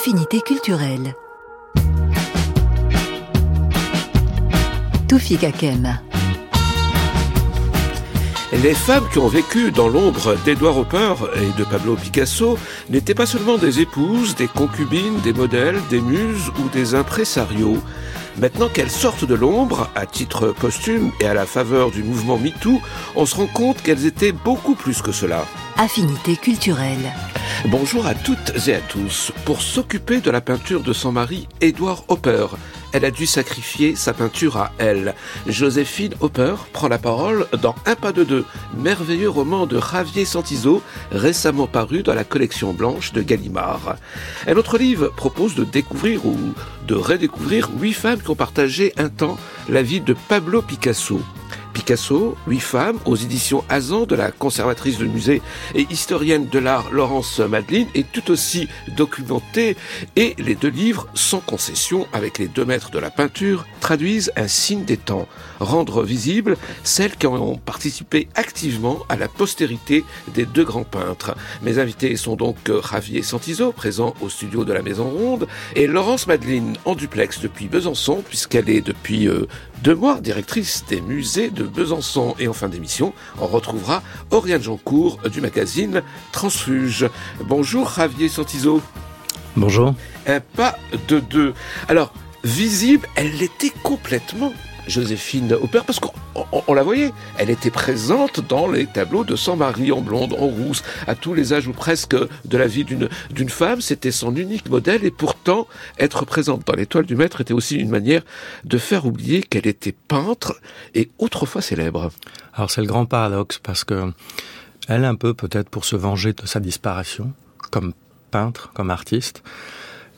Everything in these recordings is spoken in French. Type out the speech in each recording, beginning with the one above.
Affinité culturelle. Toufik Kakem. Les femmes qui ont vécu dans l'ombre d'Edouard Hopper et de Pablo Picasso n'étaient pas seulement des épouses, des concubines, des modèles, des muses ou des impresarios. Maintenant qu'elles sortent de l'ombre, à titre posthume et à la faveur du mouvement MeToo, on se rend compte qu'elles étaient beaucoup plus que cela. Affinité culturelle. Bonjour à toutes et à tous. Pour s'occuper de la peinture de son mari, Edward Hopper, elle a dû sacrifier sa peinture à elle. Joséphine Hopper prend la parole dans Un pas de deux, merveilleux roman de Javier Santizo, récemment paru dans la collection blanche de Gallimard. Un autre livre propose de découvrir ou de redécouvrir huit femmes qui ont partagé un temps la vie de Pablo Picasso. Picasso, Huit femmes, aux éditions Azan de la conservatrice du musée et historienne de l'art Laurence Madeline, est tout aussi documentée et les deux livres, sans concession, avec les deux maîtres de la peinture, traduisent un signe des temps, rendre visible celles qui ont participé activement à la postérité des deux grands peintres. Mes invités sont donc Javier Santizo, présent au studio de la Maison Ronde, et Laurence Madeline en duplex depuis Besançon, puisqu'elle est depuis euh, mois directrice des musées de Besançon. Et en fin d'émission, on retrouvera Oriane Jancourt du magazine Transfuge. Bonjour Javier Santizo. Bonjour. Un pas de deux. Alors, visible, elle l'était complètement. Joséphine Hopper, parce qu'on la voyait, elle était présente dans les tableaux de son mari en blonde, en rousse, à tous les âges ou presque de la vie d'une femme, c'était son unique modèle, et pourtant, être présente dans l'étoile du maître était aussi une manière de faire oublier qu'elle était peintre et autrefois célèbre. Alors c'est le grand paradoxe, parce que elle, un peu peut-être pour se venger de sa disparition, comme peintre, comme artiste,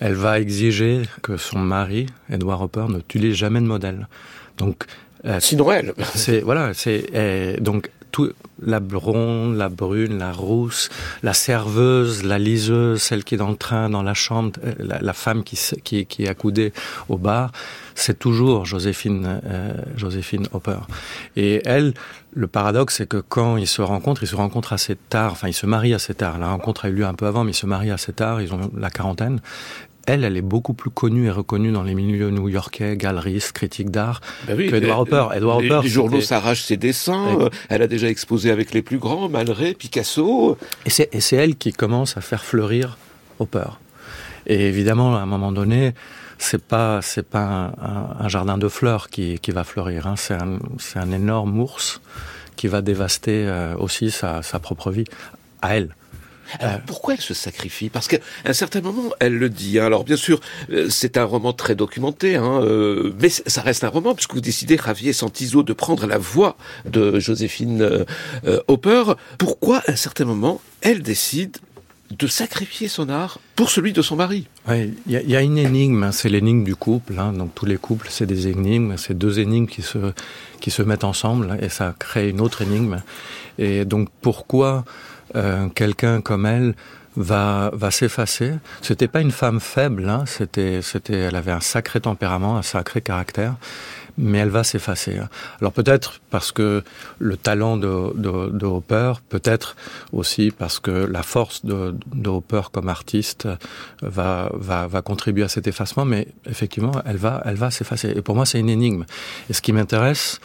elle va exiger que son mari, Edward Hopper, ne tue jamais de modèle. Donc, euh, sinon elle. C'est voilà, c'est donc tout la blonde, la brune, la rousse, la serveuse, la liseuse, celle qui est dans le train, dans la chambre, euh, la, femme qui, qui, qui est accoudée au bar, c'est toujours Joséphine, euh, Joséphine Hopper. Et elle, le paradoxe, c'est que quand ils se rencontrent, ils se rencontrent assez tard, enfin ils se marient assez tard. La rencontre a eu lieu un peu avant, mais ils se marient assez tard, ils ont la quarantaine elle, elle est beaucoup plus connue et reconnue dans les milieux new-yorkais, galeristes, critiques d'art, ben oui, qu'Edward Hopper. Edward Hopper, les journaux s'arrachent ses dessins. Euh, elle a déjà exposé avec les plus grands, Malraux, Picasso. Et c'est elle qui commence à faire fleurir Hopper. Et évidemment, à un moment donné, c'est pas c'est pas un, jardin de fleurs qui, qui va fleurir. Hein. C'est un, un énorme ours qui va dévaster euh, aussi sa, sa propre vie à elle. Alors, pourquoi elle se sacrifie? Parce qu'à un certain moment, elle le dit. Hein. Alors bien sûr, euh, c'est un roman très documenté, hein, euh, mais ça reste un roman puisque vous décidez, Javier Santizo, de prendre la voix de Joséphine euh, Hopper. Pourquoi, à un certain moment, elle décide de sacrifier son art pour celui de son mari? Il y, a une énigme, hein, c'est l'énigme du couple. Hein. donc tous les couples, c'est des énigmes, c'est deux énigmes qui se qui se mettent ensemble et ça crée une autre énigme. Et donc pourquoi euh, quelqu'un comme elle va va s'effacer. C'était pas une femme faible, hein, c'était c'était elle avait un sacré tempérament, un sacré caractère, mais elle va s'effacer. Alors peut-être parce que le talent de, de, de Hopper, peut-être aussi parce que la force de, de Hopper comme artiste va, va, va contribuer à cet effacement, mais effectivement, elle va, elle va s'effacer. Et pour moi, c'est une énigme. Et ce qui m'intéresse,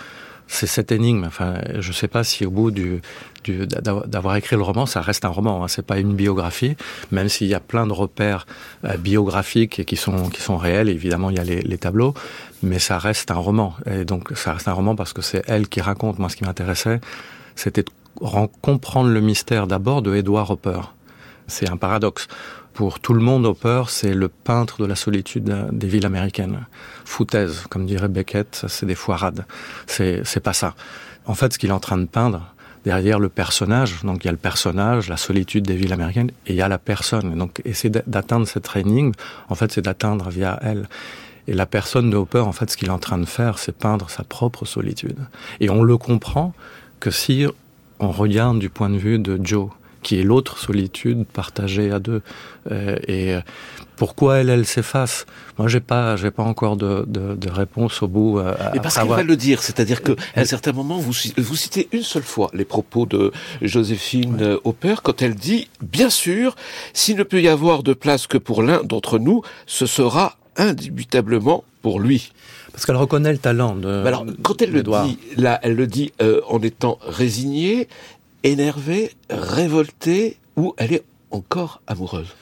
c'est cette énigme. Enfin, je ne sais pas si au bout du, d'avoir écrit le roman, ça reste un roman. Hein, c'est pas une biographie, même s'il y a plein de repères euh, biographiques qui sont qui sont réels. Évidemment, il y a les, les, tableaux, mais ça reste un roman. Et donc, ça reste un roman parce que c'est elle qui raconte. Moi, ce qui m'intéressait, c'était de comprendre le mystère d'abord de Edward Hopper. C'est un paradoxe pour tout le monde, Hopper, c'est le peintre de la solitude des villes américaines. Foutaise, comme dirait Beckett, c'est des foirades. C'est, c'est pas ça. En fait, ce qu'il est en train de peindre, derrière le personnage, donc il y a le personnage, la solitude des villes américaines, et il y a la personne. Donc, essayer d'atteindre cette énigme, en fait, c'est d'atteindre via elle. Et la personne de Hopper, en fait, ce qu'il est en train de faire, c'est peindre sa propre solitude. Et on le comprend que si on regarde du point de vue de Joe, qui est l'autre solitude partagée à deux. Euh, et pourquoi elle, elle s'efface? Moi, j'ai pas, j'ai pas encore de, de, de, réponse au bout. Euh, Et parce qu'il va le dire, c'est-à-dire que à un certain moment, vous, vous citez une seule fois les propos de Joséphine ouais. Hopper quand elle dit, bien sûr, s'il ne peut y avoir de place que pour l'un d'entre nous, ce sera indubitablement pour lui. Parce qu'elle reconnaît le talent de. Alors, quand elle le dit, là, elle le dit euh, en étant résignée, énervée, révoltée, ou elle est encore amoureuse?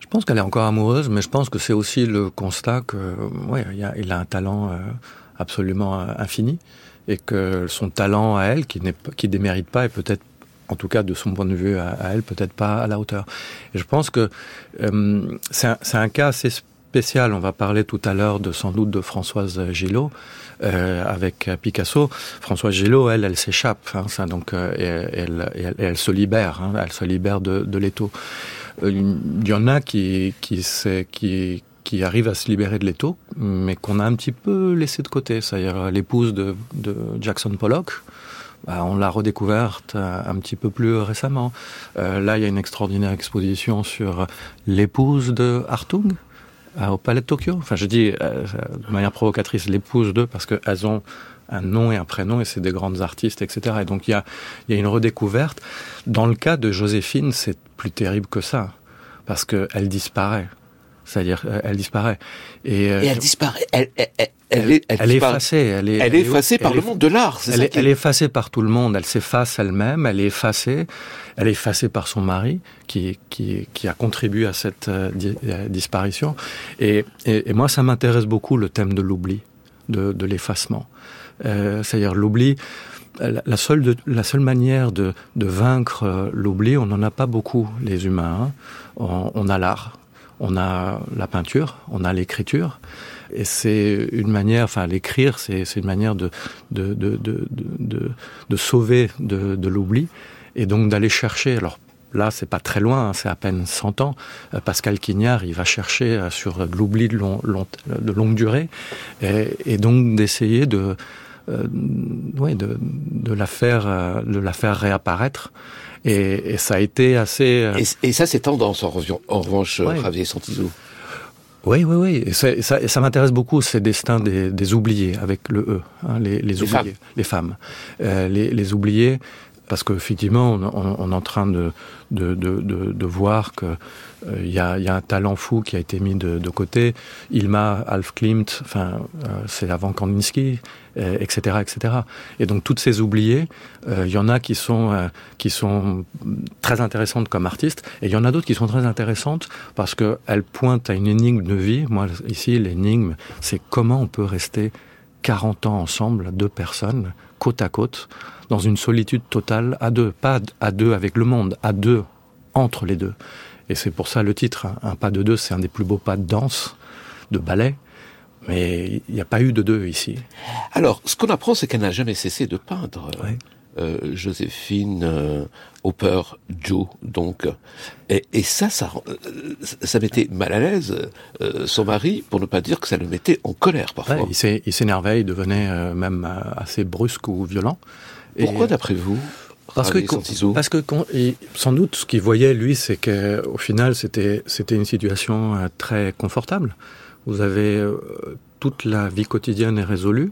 Je pense qu'elle est encore amoureuse, mais je pense que c'est aussi le constat que, ouais, il, a, un talent euh, absolument euh, infini et que son talent à elle, qui n'est qui démérite pas, est peut-être en tout cas de son point de vue à, à elle, peut-être pas à la hauteur. Et je pense que euh, c'est un, un, cas assez On va parler tout à l'heure de sans doute de Françoise Gillot euh, avec Picasso. Françoise Gillot, elle, elle s'échappe, hein, donc euh, elle, se libère, hein, elle se libère de, l'étau. Il y en a qui qui, arrivent à se libérer de l'étau, mais qu'on a un petit peu laissé de côté. C'est-à-dire l'épouse de, Jackson Pollock, bah, on l'a redécouverte un petit peu plus récemment. Euh, là, il y a une extraordinaire exposition sur l'épouse de Hartung au Palais de Tokyo. Enfin, je dis euh, de manière provocatrice l'épouse d'eux parce qu'elles ont un nom et un prénom et c'est des grandes artistes, etc. Et donc il y a, y a une redécouverte. Dans le cas de Joséphine, c'est plus terrible que ça parce qu'elle disparaît. C'est-à-dire, elle disparaît. Et, euh, et elle disparaît. Elle, elle, elle, elle, est, elle est effacée. Elle est, elle est effacée par le monde de l'art. Elle, est, elle est effacée par tout le monde. Elle s'efface elle-même. Elle est effacée. Elle est effacée par son mari, qui, qui, qui a contribué à cette euh, di disparition. Et, et, et moi, ça m'intéresse beaucoup le thème de l'oubli, de, de l'effacement. Euh, C'est-à-dire l'oubli. La seule, de, la seule manière de, de vaincre l'oubli, on n'en a pas beaucoup, les humains. Hein. On, on a l'art, on a la peinture, on a l'écriture, et c'est une manière, enfin l'écrire, c'est une manière de, de, de, de, de, sauver de, l'oubli, et donc d'aller chercher. Alors là, c'est pas très loin, hein, c'est à peine 100 ans. Pascal Quignard, il va chercher sur de l'oubli de, long, long, de longue durée, et, et donc d'essayer de, euh, ouais, de, de la faire, de la faire réapparaître. Et, et ça a été assez. Euh... Et, et ça, c'est tendance en, revanche, ouais. Javier Santizou. Oui, oui, oui. Et, ça, ça, ça m'intéresse beaucoup ces destins des, des oubliés avec le E, hein, les, les, les, oubliés, femmes. les femmes, euh, les, les oubliés, parce qu'effectivement, on, on, est en train de, de, de, voir que il euh, y, a, y a un talent fou qui a été mis de, côté. Ilma, Alf Klimt, enfin, euh, c'est avant Kandinsky, etc., etc. Et donc toutes ces oubliées, il euh, y en a qui sont euh, qui sont très intéressantes comme artistes, et il y en a d'autres qui sont très intéressantes parce que elles pointent à une énigme de vie. Moi, ici, l'énigme, c'est comment on peut rester 40 ans ensemble, deux personnes, côte à côte, dans une solitude totale, à deux, pas à deux avec le monde, à deux entre les deux. Et c'est pour ça le titre, hein, un pas de deux, c'est un des plus beaux pas de danse, de ballet. Mais il n'y a pas eu de deux ici. Alors, ce qu'on apprend, c'est qu'elle n'a jamais cessé de peindre. Ouais. Euh, Joséphine euh, Hopper Joe donc. Et, et ça ça euh, ça mettait mal à l'aise euh, son mari pour ne pas dire que ça le mettait en colère parfois. Ouais, il s'énervait il devenait même assez brusque ou violent. Pourquoi d'après vous parce que, parce que sans doute ce qu'il voyait lui c'est que au final c'était c'était une situation très confortable. Vous avez toute la vie quotidienne est résolue.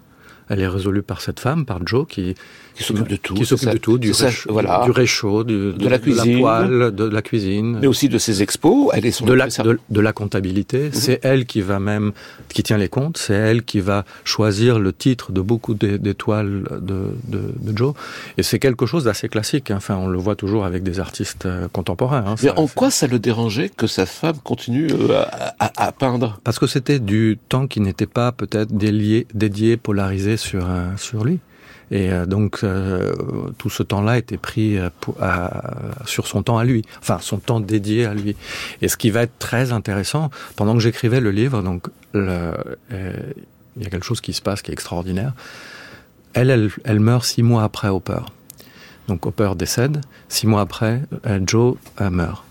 Elle est résolue par cette femme, par Joe, qui, qui s'occupe de tout, qui s'occupe de tout, du, ça, réchaud, voilà. du réchaud, du, de, de, la cuisine, de la poêle, de, de la cuisine, mais aussi de ses expos. Elle est son de la, de, de la comptabilité. -hmm. C'est elle qui va même, qui tient les comptes. C'est elle qui va choisir le titre de beaucoup d'étoiles de, de, de Joe. Et c'est quelque chose d'assez classique. Enfin, on le voit toujours avec des artistes euh, contemporains. Hein, mais en quoi ça le dérangeait que sa femme continue euh, à, à, à peindre? Parce que c'était du temps qui n'était pas peut-être dédié, dédié, polarisé sur, euh, sur lui. Et euh, donc euh, tout ce temps-là était pris euh, sur son temps à lui, enfin son temps dédié à lui. Et ce qui va être très intéressant, pendant que j'écrivais le livre, donc il y a quelque chose qui se passe qui est extraordinaire. Elle, elle, elle meurt six mois après Hopper. Donc Hopper décède, six mois après, Joe meurt.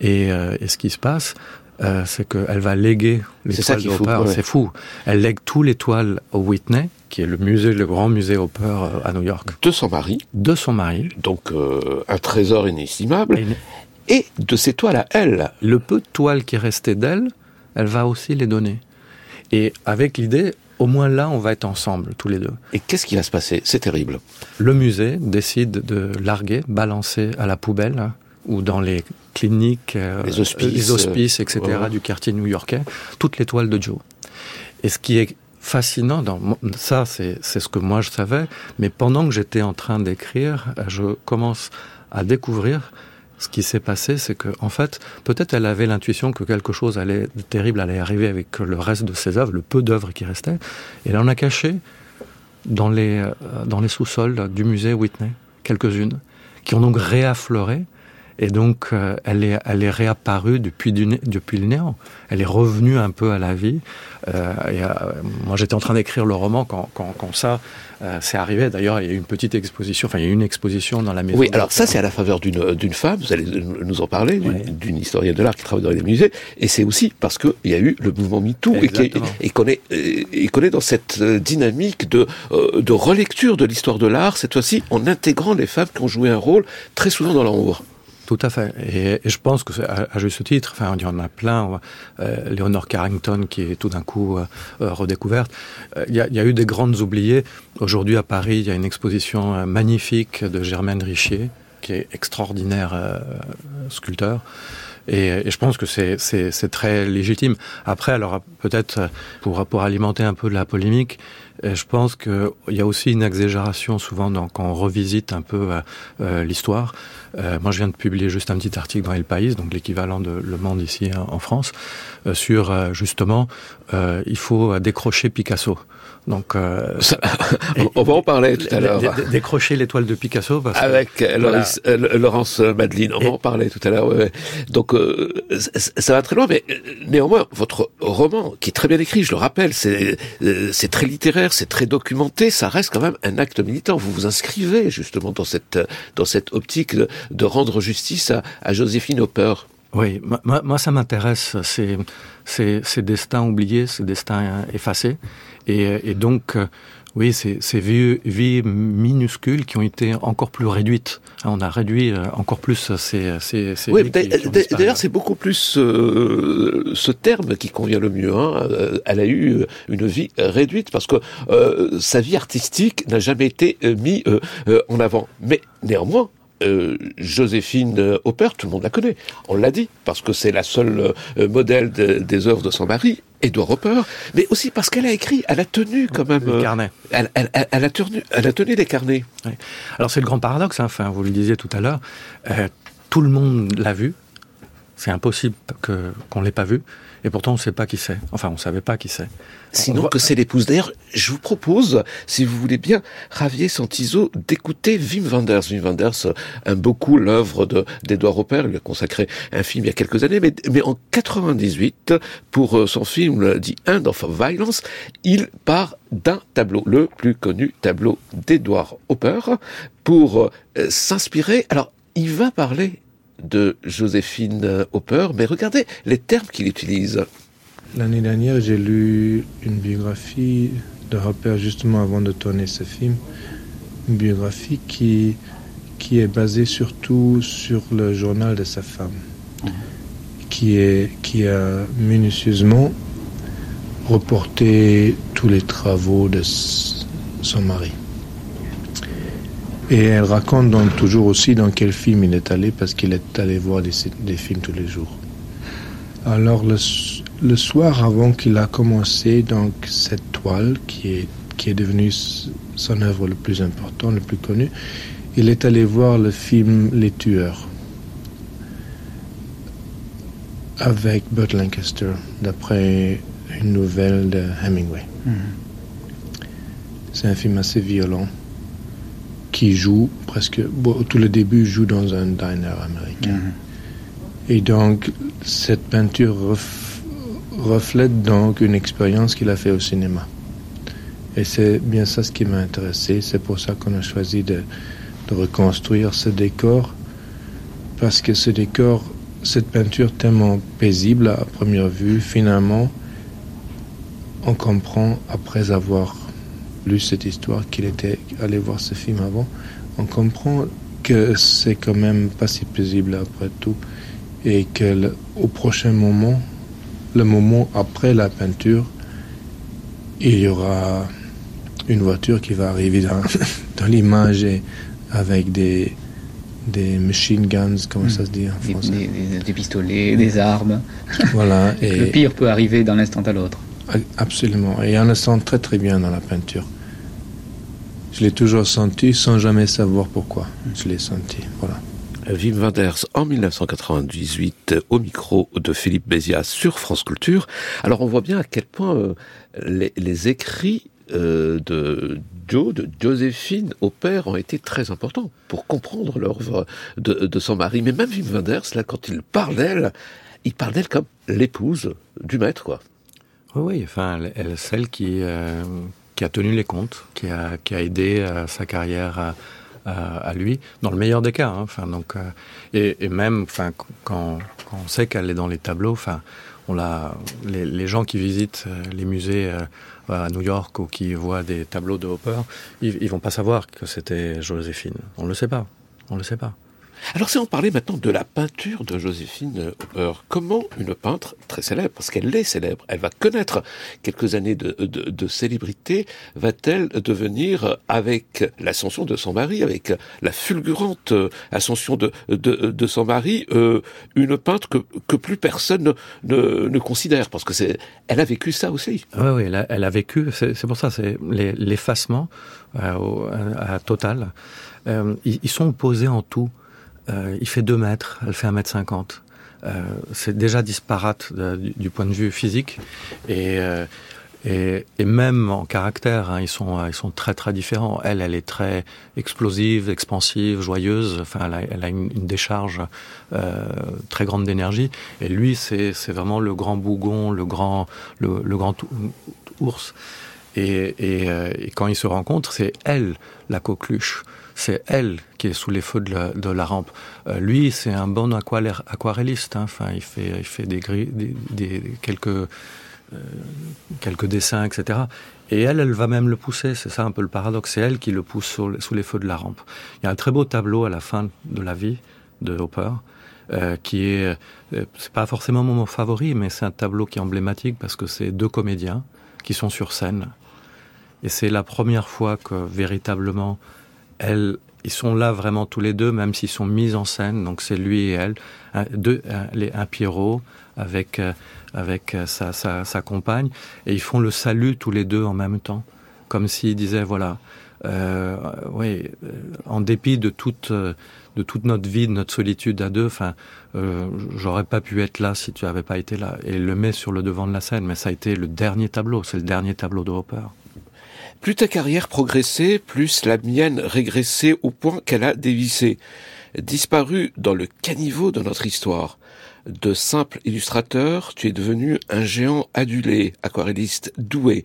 Et ce qui se passe, euh, c'est qu'elle va léguer les toiles d'Hopper. C'est fou. Elle lègue tous les toiles au Whitney, qui est le musée, le grand musée Hopper euh, à New York. De son mari. De son mari. Donc euh, un trésor inestimable. Et, et de ses toiles à elle. Le peu de toiles qui restait d'elle, elle va aussi les donner. Et avec l'idée, au moins là, on va être ensemble, tous les deux. Et qu'est-ce qui va se passer? C'est terrible. Le musée décide de larguer, balancer à la poubelle, hein, ou dans les cliniques, euh, les hospices, les hospices etc., ouais. du quartier new-yorkais, toutes les toiles de Joe. Et ce qui est fascinant dans ça, c'est ce que moi je savais, mais pendant que j'étais en train d'écrire, je commence à découvrir ce qui s'est passé, c'est que, en fait, peut-être elle avait l'intuition que quelque chose allait de terrible allait arriver avec le reste de ses œuvres, le peu d'œuvres qui restaient, et elle en a caché dans les, euh, dans les sous-sols du musée Whitney, quelques-unes, qui ont donc réaffleuré et donc, euh, elle, est, elle est réapparue depuis, du, depuis le néant. Elle est revenue un peu à la vie. Euh, et, euh, moi, j'étais en train d'écrire le roman quand, quand, quand ça euh, s'est arrivé. D'ailleurs, il y a eu une petite exposition, enfin, il y a eu une exposition dans la maison. Oui, alors ça, c'est à la faveur d'une femme, vous allez nous en parler, d'une ouais. historienne de l'art qui travaille dans les musées. Et c'est aussi parce qu'il y a eu le mouvement MeToo et qu'on est, et qu'on est dans cette dynamique de, de relecture de l'histoire de l'art, cette fois-ci en intégrant les femmes qui ont joué un rôle très souvent dans l'ombre. Tout à fait. Et, je pense que à, à juste titre, enfin, il y en a plein. Euh, Léonore Carrington qui est tout d'un coup euh, redécouverte. Euh, il, y a, eu des grandes oubliées. Aujourd'hui à Paris, il y a une exposition euh, magnifique de Germaine Richier, qui est extraordinaire euh, sculpteur. Et, et, je pense que c'est très légitime. Après, alors peut-être pour, pour alimenter un peu de la polémique, je pense qu'il y a aussi une exagération souvent dans, quand on revisite un peu euh, l'histoire. Euh, moi, je viens de publier juste un petit article dans El País, donc l'équivalent de Le Monde ici en France, euh, sur euh, justement, euh, il faut décrocher Picasso. Donc, euh, on va en parler tout à l'heure. Décrocher l'étoile de Picasso. Parce Avec que, voilà. Laurence, Laurence Madeline, on va en parler tout à l'heure. Ouais, ouais. Donc, euh, ça va très loin, mais néanmoins, votre roman, qui est très bien écrit, je le rappelle, c'est très littéraire, c'est très documenté, ça reste quand même un acte militant. Vous vous inscrivez justement dans cette, dans cette optique de, de rendre justice à, à Joséphine Hopper. Oui, moi, moi ça m'intéresse, ces, ces, ces destins oubliés, ces destins effacés. Et, et donc, euh, oui, ces, ces vies, vies minuscules qui ont été encore plus réduites. On a réduit euh, encore plus ces, ces, ces oui, D'ailleurs, c'est beaucoup plus euh, ce terme qui convient le mieux. Hein. Elle a eu une vie réduite parce que euh, sa vie artistique n'a jamais été mise euh, en avant. Mais néanmoins, euh, Joséphine Hopper, tout le monde la connaît. On l'a dit, parce que c'est la seule euh, modèle de, des œuvres de son mari, Edouard Hopper, mais aussi parce qu'elle a écrit, elle a tenu quand même... Les carnets. Elle, elle, elle, elle, a, tenu, elle a tenu des carnets. Oui. Alors c'est le grand paradoxe, hein, enfin, vous le disiez tout à l'heure, euh, tout le monde l'a vu, c'est impossible qu'on qu l'ait pas vu, et pourtant on ne sait pas qui c'est. Enfin, on ne savait pas qui c'est. Sinon voit... que c'est l'épouse. D'ailleurs, je vous propose, si vous voulez bien, Javier Santizo, d'écouter Wim Wenders. Wim Wenders aime beaucoup l'œuvre d'Edouard Hopper. Il lui a consacré un film il y a quelques années, mais, mais en 98, pour son film The End of Violence, il part d'un tableau, le plus connu tableau d'Edouard Hopper, pour euh, s'inspirer. Alors, il va parler de Joséphine Hopper, mais regardez les termes qu'il utilise. L'année dernière, j'ai lu une biographie de Hopper justement avant de tourner ce film, une biographie qui, est basée surtout sur le journal de sa femme, qui a minutieusement reporté tous les travaux de son mari. Et elle raconte donc toujours aussi dans quel film il est allé, parce qu'il est allé voir des, des, films tous les jours. Alors le, le soir avant qu'il a commencé donc cette toile qui est, qui est devenue son œuvre le plus important, le plus connu, il est allé voir le film Les Tueurs avec Burt Lancaster, d'après une nouvelle de Hemingway. Mm -hmm. C'est un film assez violent qui joue presque bon, tout le début joue dans un diner américain. -hmm. Et donc cette peinture ref, reflète donc une expérience qu'il a fait au cinéma. Et c'est bien ça ce qui m'a intéressé. C'est pour ça qu'on a choisi de, de, reconstruire ce décor parce que ce décor cette peinture tellement paisible à première vue, finalement, on comprend, après avoir lu cette histoire, qu'il était allé voir ce film avant, on comprend que c'est quand même pas si paisible après tout et que au prochain moment, le moment après la peinture, il y aura une voiture qui va arriver dans, dans l'image avec des, des machine guns, comment ça se dit en français? des, pistolets, des armes. Voilà. et le pire peut arriver d'un instant à l'autre. Absolument. Et on le sent très très bien dans la peinture. Je l'ai toujours senti sans jamais savoir pourquoi. Je l'ai senti. Voilà. Wim Wenders en 1998 au micro de Philippe Bézias sur France Culture. Alors on voit bien à quel point euh, les, les, écrits euh, de Joe, de Joséphine au père ont été très importants pour comprendre l'œuvre de, de, son mari. Mais même Wim Wenders, là, quand il parle d'elle, il parle d'elle comme l'épouse du maître, quoi. Oui, oui, enfin, elle, celle qui, euh, qui a tenu les comptes, qui a, qui a aidé euh, sa carrière à, à, lui, dans le meilleur des cas. Hein, enfin, donc, euh, et, et, même, enfin, quand, quand on sait qu'elle est dans les tableaux, enfin, on l'a, les, les, gens qui visitent euh, les musées euh, à New York ou qui voient des tableaux de Hopper, ils, ils vont pas savoir que c'était Joséphine. On le sait pas. On le sait pas. Alors si on parlait maintenant de la peinture de Joséphine Hopper, comment une peintre très célèbre, parce qu'elle est célèbre, elle va connaître quelques années de, de, célébrité, va-t-elle devenir, avec l'ascension de son mari, avec la fulgurante ascension de, de, de son mari, euh, une peintre que, que plus personne ne, ne, considère, parce que c'est, elle a vécu ça aussi. Oui, oui, elle a, vécu, c'est pour ça, c'est l'effacement euh, à, total. Euh, ils sont opposés en tout. Euh, il fait 2 mètres, elle fait 1 mètre 50. Euh, c'est déjà disparate de, du, point de vue physique et, euh, et, et même en caractère, hein, ils, sont, ils sont très très différents. Elle, elle est très explosive, expansive, joyeuse. Enfin, elle a, elle a une, décharge euh, très grande d'énergie. Et lui, c'est vraiment le grand bougon, le grand, le, le grand ours. Et, et, et quand ils se rencontrent, c'est elle la coqueluche c'est elle qui est sous les feux de la, de la rampe. Euh, lui, c'est un bon aquarelliste. Hein. Enfin, il fait, il fait des, gris, des, des quelques euh, quelques dessins, etc. Et elle, elle va même le pousser. C'est ça un peu le paradoxe. C'est elle qui le pousse sous, les feux de la rampe. Il y a un très beau tableau à la fin de la vie de Hopper. Euh, qui est euh, c'est pas forcément mon favori mais c'est un tableau qui est emblématique parce que c'est deux comédiens qui sont sur scène et c'est la première fois que véritablement ils sont là vraiment tous les deux, même s'ils sont mis en scène. Donc c'est lui et elle, un, les, un Pierrot avec euh, avec sa, sa, sa compagne, et ils font le salut tous les deux en même temps, comme s'ils disaient voilà, euh, oui, en dépit de toute de toute notre vie, de notre solitude à deux, enfin, euh, j'aurais pas pu être là si tu avais pas été là. Et il le met sur le devant de la scène, mais ça a été le dernier tableau, c'est le dernier tableau de Hopper. Plus ta carrière progressait, plus la mienne régressait au point qu'elle a dévissé. Disparu dans le caniveau de notre histoire. De simple illustrateur, tu es devenu un géant adulé, aquarelliste doué.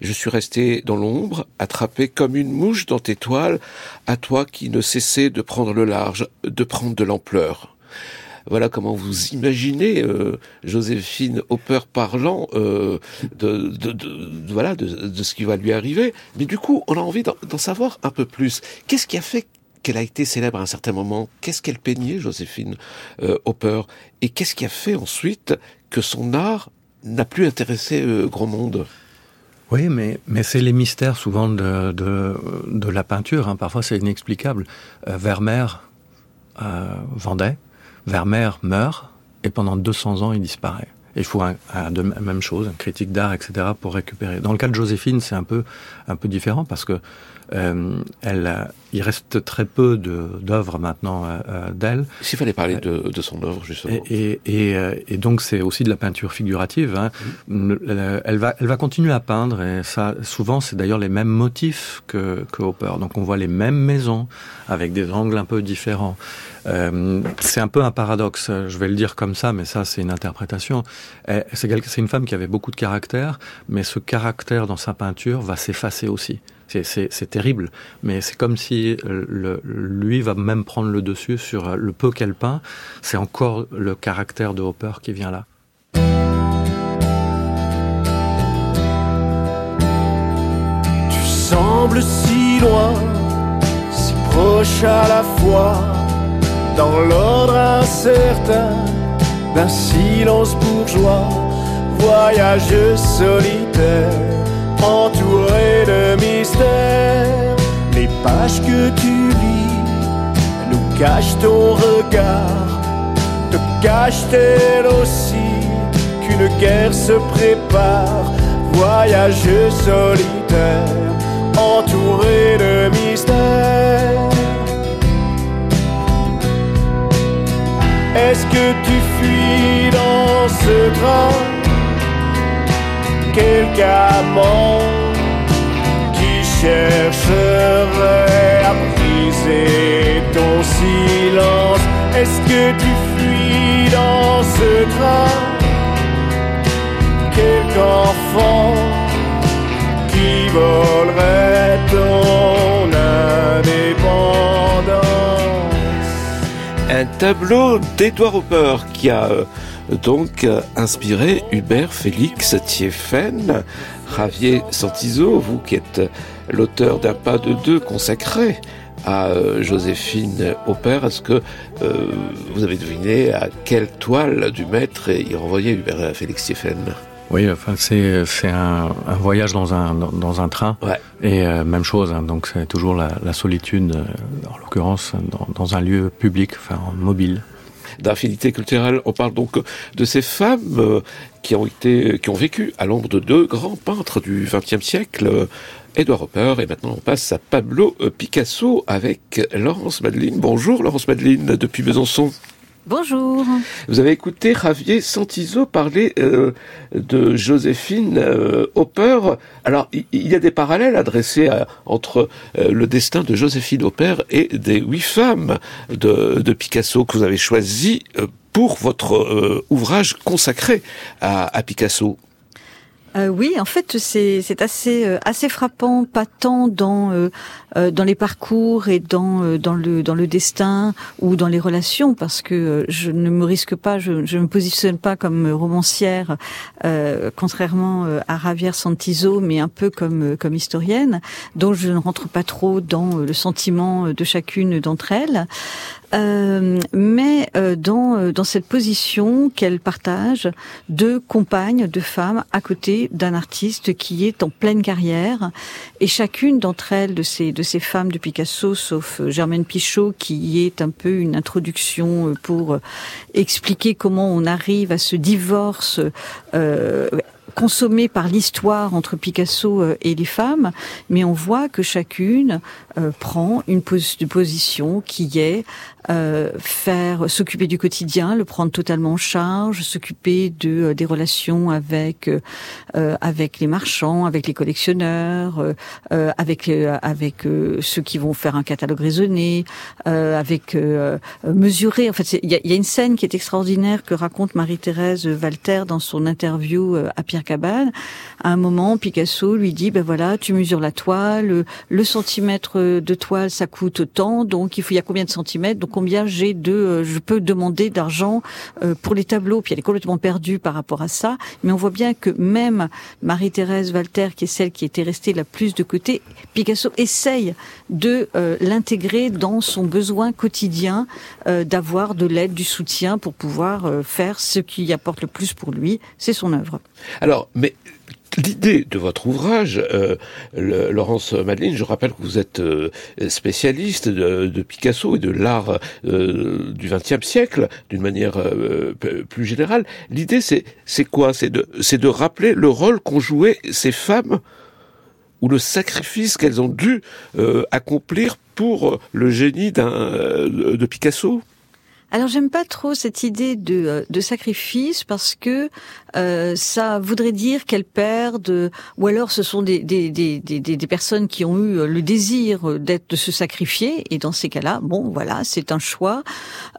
Je suis resté dans l'ombre, attrapé comme une mouche dans tes toiles, à toi qui ne cessais de prendre le large, de prendre de l'ampleur voilà comment vous imaginez euh, Joséphine Hopper parlant euh, de, voilà de, ce qui va lui arriver. Mais du coup, on a envie d'en savoir un peu plus. Qu'est-ce qui a fait qu'elle a été célèbre à un certain moment? Qu'est-ce qu'elle peignait, Joséphine euh, Hopper? Et qu'est-ce qui a fait ensuite que son art n'a plus intéressé grand monde? Oui, mais, mais c'est les mystères souvent de, de, la peinture. Hein. Parfois, c'est inexplicable. Vermeer vendait, Vermeer meurt et pendant 200 ans il disparaît. Il faut un, un, de même chose, un critique d'art, etc. pour récupérer. Dans le cas de Joséphine, c'est un peu un peu différent parce que euh, elle, il reste très peu d'œuvres maintenant euh, d'elle. S'il fallait parler de, de son œuvre justement. Et, et, et, et donc c'est aussi de la peinture figurative. Hein. Mmh. Elle va elle va continuer à peindre et ça souvent c'est d'ailleurs les mêmes motifs que, que Hopper. Donc on voit les mêmes maisons avec des angles un peu différents. Euh, c'est un peu un paradoxe, je vais le dire comme ça, mais ça c'est une interprétation. C'est une femme qui avait beaucoup de caractère, mais ce caractère dans sa peinture va s'effacer aussi. C'est terrible, mais c'est comme si le, lui va même prendre le dessus sur le peu qu'elle peint. C'est encore le caractère de Hopper qui vient là. Tu sembles si loin, si proche à la fois, dans l'ordre incertain d'un silence bourgeois, voyage solitaire entouré de mystères. Les pages que tu lis nous cachent ton regard, te cachent-elles aussi qu'une guerre se prépare. Voyage solitaire, entouré de mystères. Est-ce que tu fuis dans ce train? quelqu'un qui chercherait à briser ton silence. Est-ce que tu fuis dans ce train? Quelque enfant Un tableau d'Edouard Hopper qui a euh, donc euh, inspiré Hubert Félix Thieffen, Javier Santizo, vous qui êtes l'auteur d'un pas de deux consacré à euh, Joséphine Hopper. Est-ce que euh, vous avez deviné à quelle toile du maître il renvoyait Hubert Félix Thieffen oui, enfin c'est c'est un, un, voyage dans un dans, un train ouais. et même chose. Hein, donc c'est toujours la, la solitude, en l'occurrence dans, dans, un lieu public, enfin mobile d'affinité culturelle. On parle donc de ces femmes euh, qui ont été, qui ont vécu à l'ombre de deux grands peintres du XXe siècle. Edouard Hopper, et maintenant on passe à Pablo Picasso avec Laurence Madeline. Bonjour Laurence Madeline depuis Besançon. Bonjour. Vous avez écouté Javier Santizo parler euh, de Joséphine euh, Hopper. Alors, il y, a des parallèles adressés à, entre euh, le destin de Joséphine Hopper et des huit femmes de, de Picasso que vous avez choisi euh, pour votre euh, ouvrage consacré à, à Picasso. Euh, oui, en fait, c'est assez euh, assez frappant, pas tant dans euh dans les parcours et dans euh, dans le dans le destin ou dans les relations, parce que je ne me risque pas, je ne me positionne pas comme romancière, contrairement à Javier Santizo, mais un peu comme comme historienne, dont je ne rentre pas trop dans le sentiment de chacune d'entre elles. Euh, mais euh, dans, euh, dans cette position qu'elle partage de compagne, de femme, à côté d'un artiste qui est en pleine carrière. Et chacune d'entre elles, de ces, de ces femmes de Picasso, sauf Germaine Pichot, qui est un peu une introduction pour expliquer comment on arrive à ce divorce euh, consommé par l'histoire entre Picasso et les femmes, mais on voit que chacune euh, prend une position qui est euh, faire s'occuper du quotidien, le prendre totalement en charge, s'occuper de euh, des relations avec euh, avec les marchands, avec les collectionneurs, euh, avec avec ceux qui vont faire un catalogue raisonné, avec mesurer. En fait, il y a, y a, une scène qui est extraordinaire que raconte Marie-Thérèse Walter dans son interview à Pierre Cabane. À un moment, Picasso lui dit ben voilà, tu mesures la toile, le centimètre de toile ça coûte tant, donc il faut il y a combien de centimètres, donc combien j'ai de, euh, je peux demander d'argent euh, pour les tableaux. Puis elle est complètement perdue par rapport à ça, mais on voit bien que même Marie-Thérèse Walter, qui est celle qui était restée la plus de côté, Picasso essaye de euh, l'intégrer dans son besoin quotidien d'avoir de l'aide, du soutien pour pouvoir faire ce qui apporte le plus pour lui, c'est son œuvre. Alors, mais L'idée de votre ouvrage, euh, Laurence Madeline, je rappelle que vous êtes euh, spécialiste de, Picasso et de l'art euh, du XXe siècle, d'une manière euh, plus générale. L'idée, c'est quoi? C'est de c'est de rappeler le rôle qu'ont joué ces femmes ou le sacrifice qu'elles ont dû euh, accomplir pour le génie d'un de Picasso? Alors j'aime pas trop cette idée de, euh, de sacrifice parce que euh, ça voudrait dire qu'elles perdent, ou alors ce sont des, des, des, des, des personnes qui ont eu le désir d'être de se sacrifier, et dans ces cas-là, bon voilà, c'est un choix.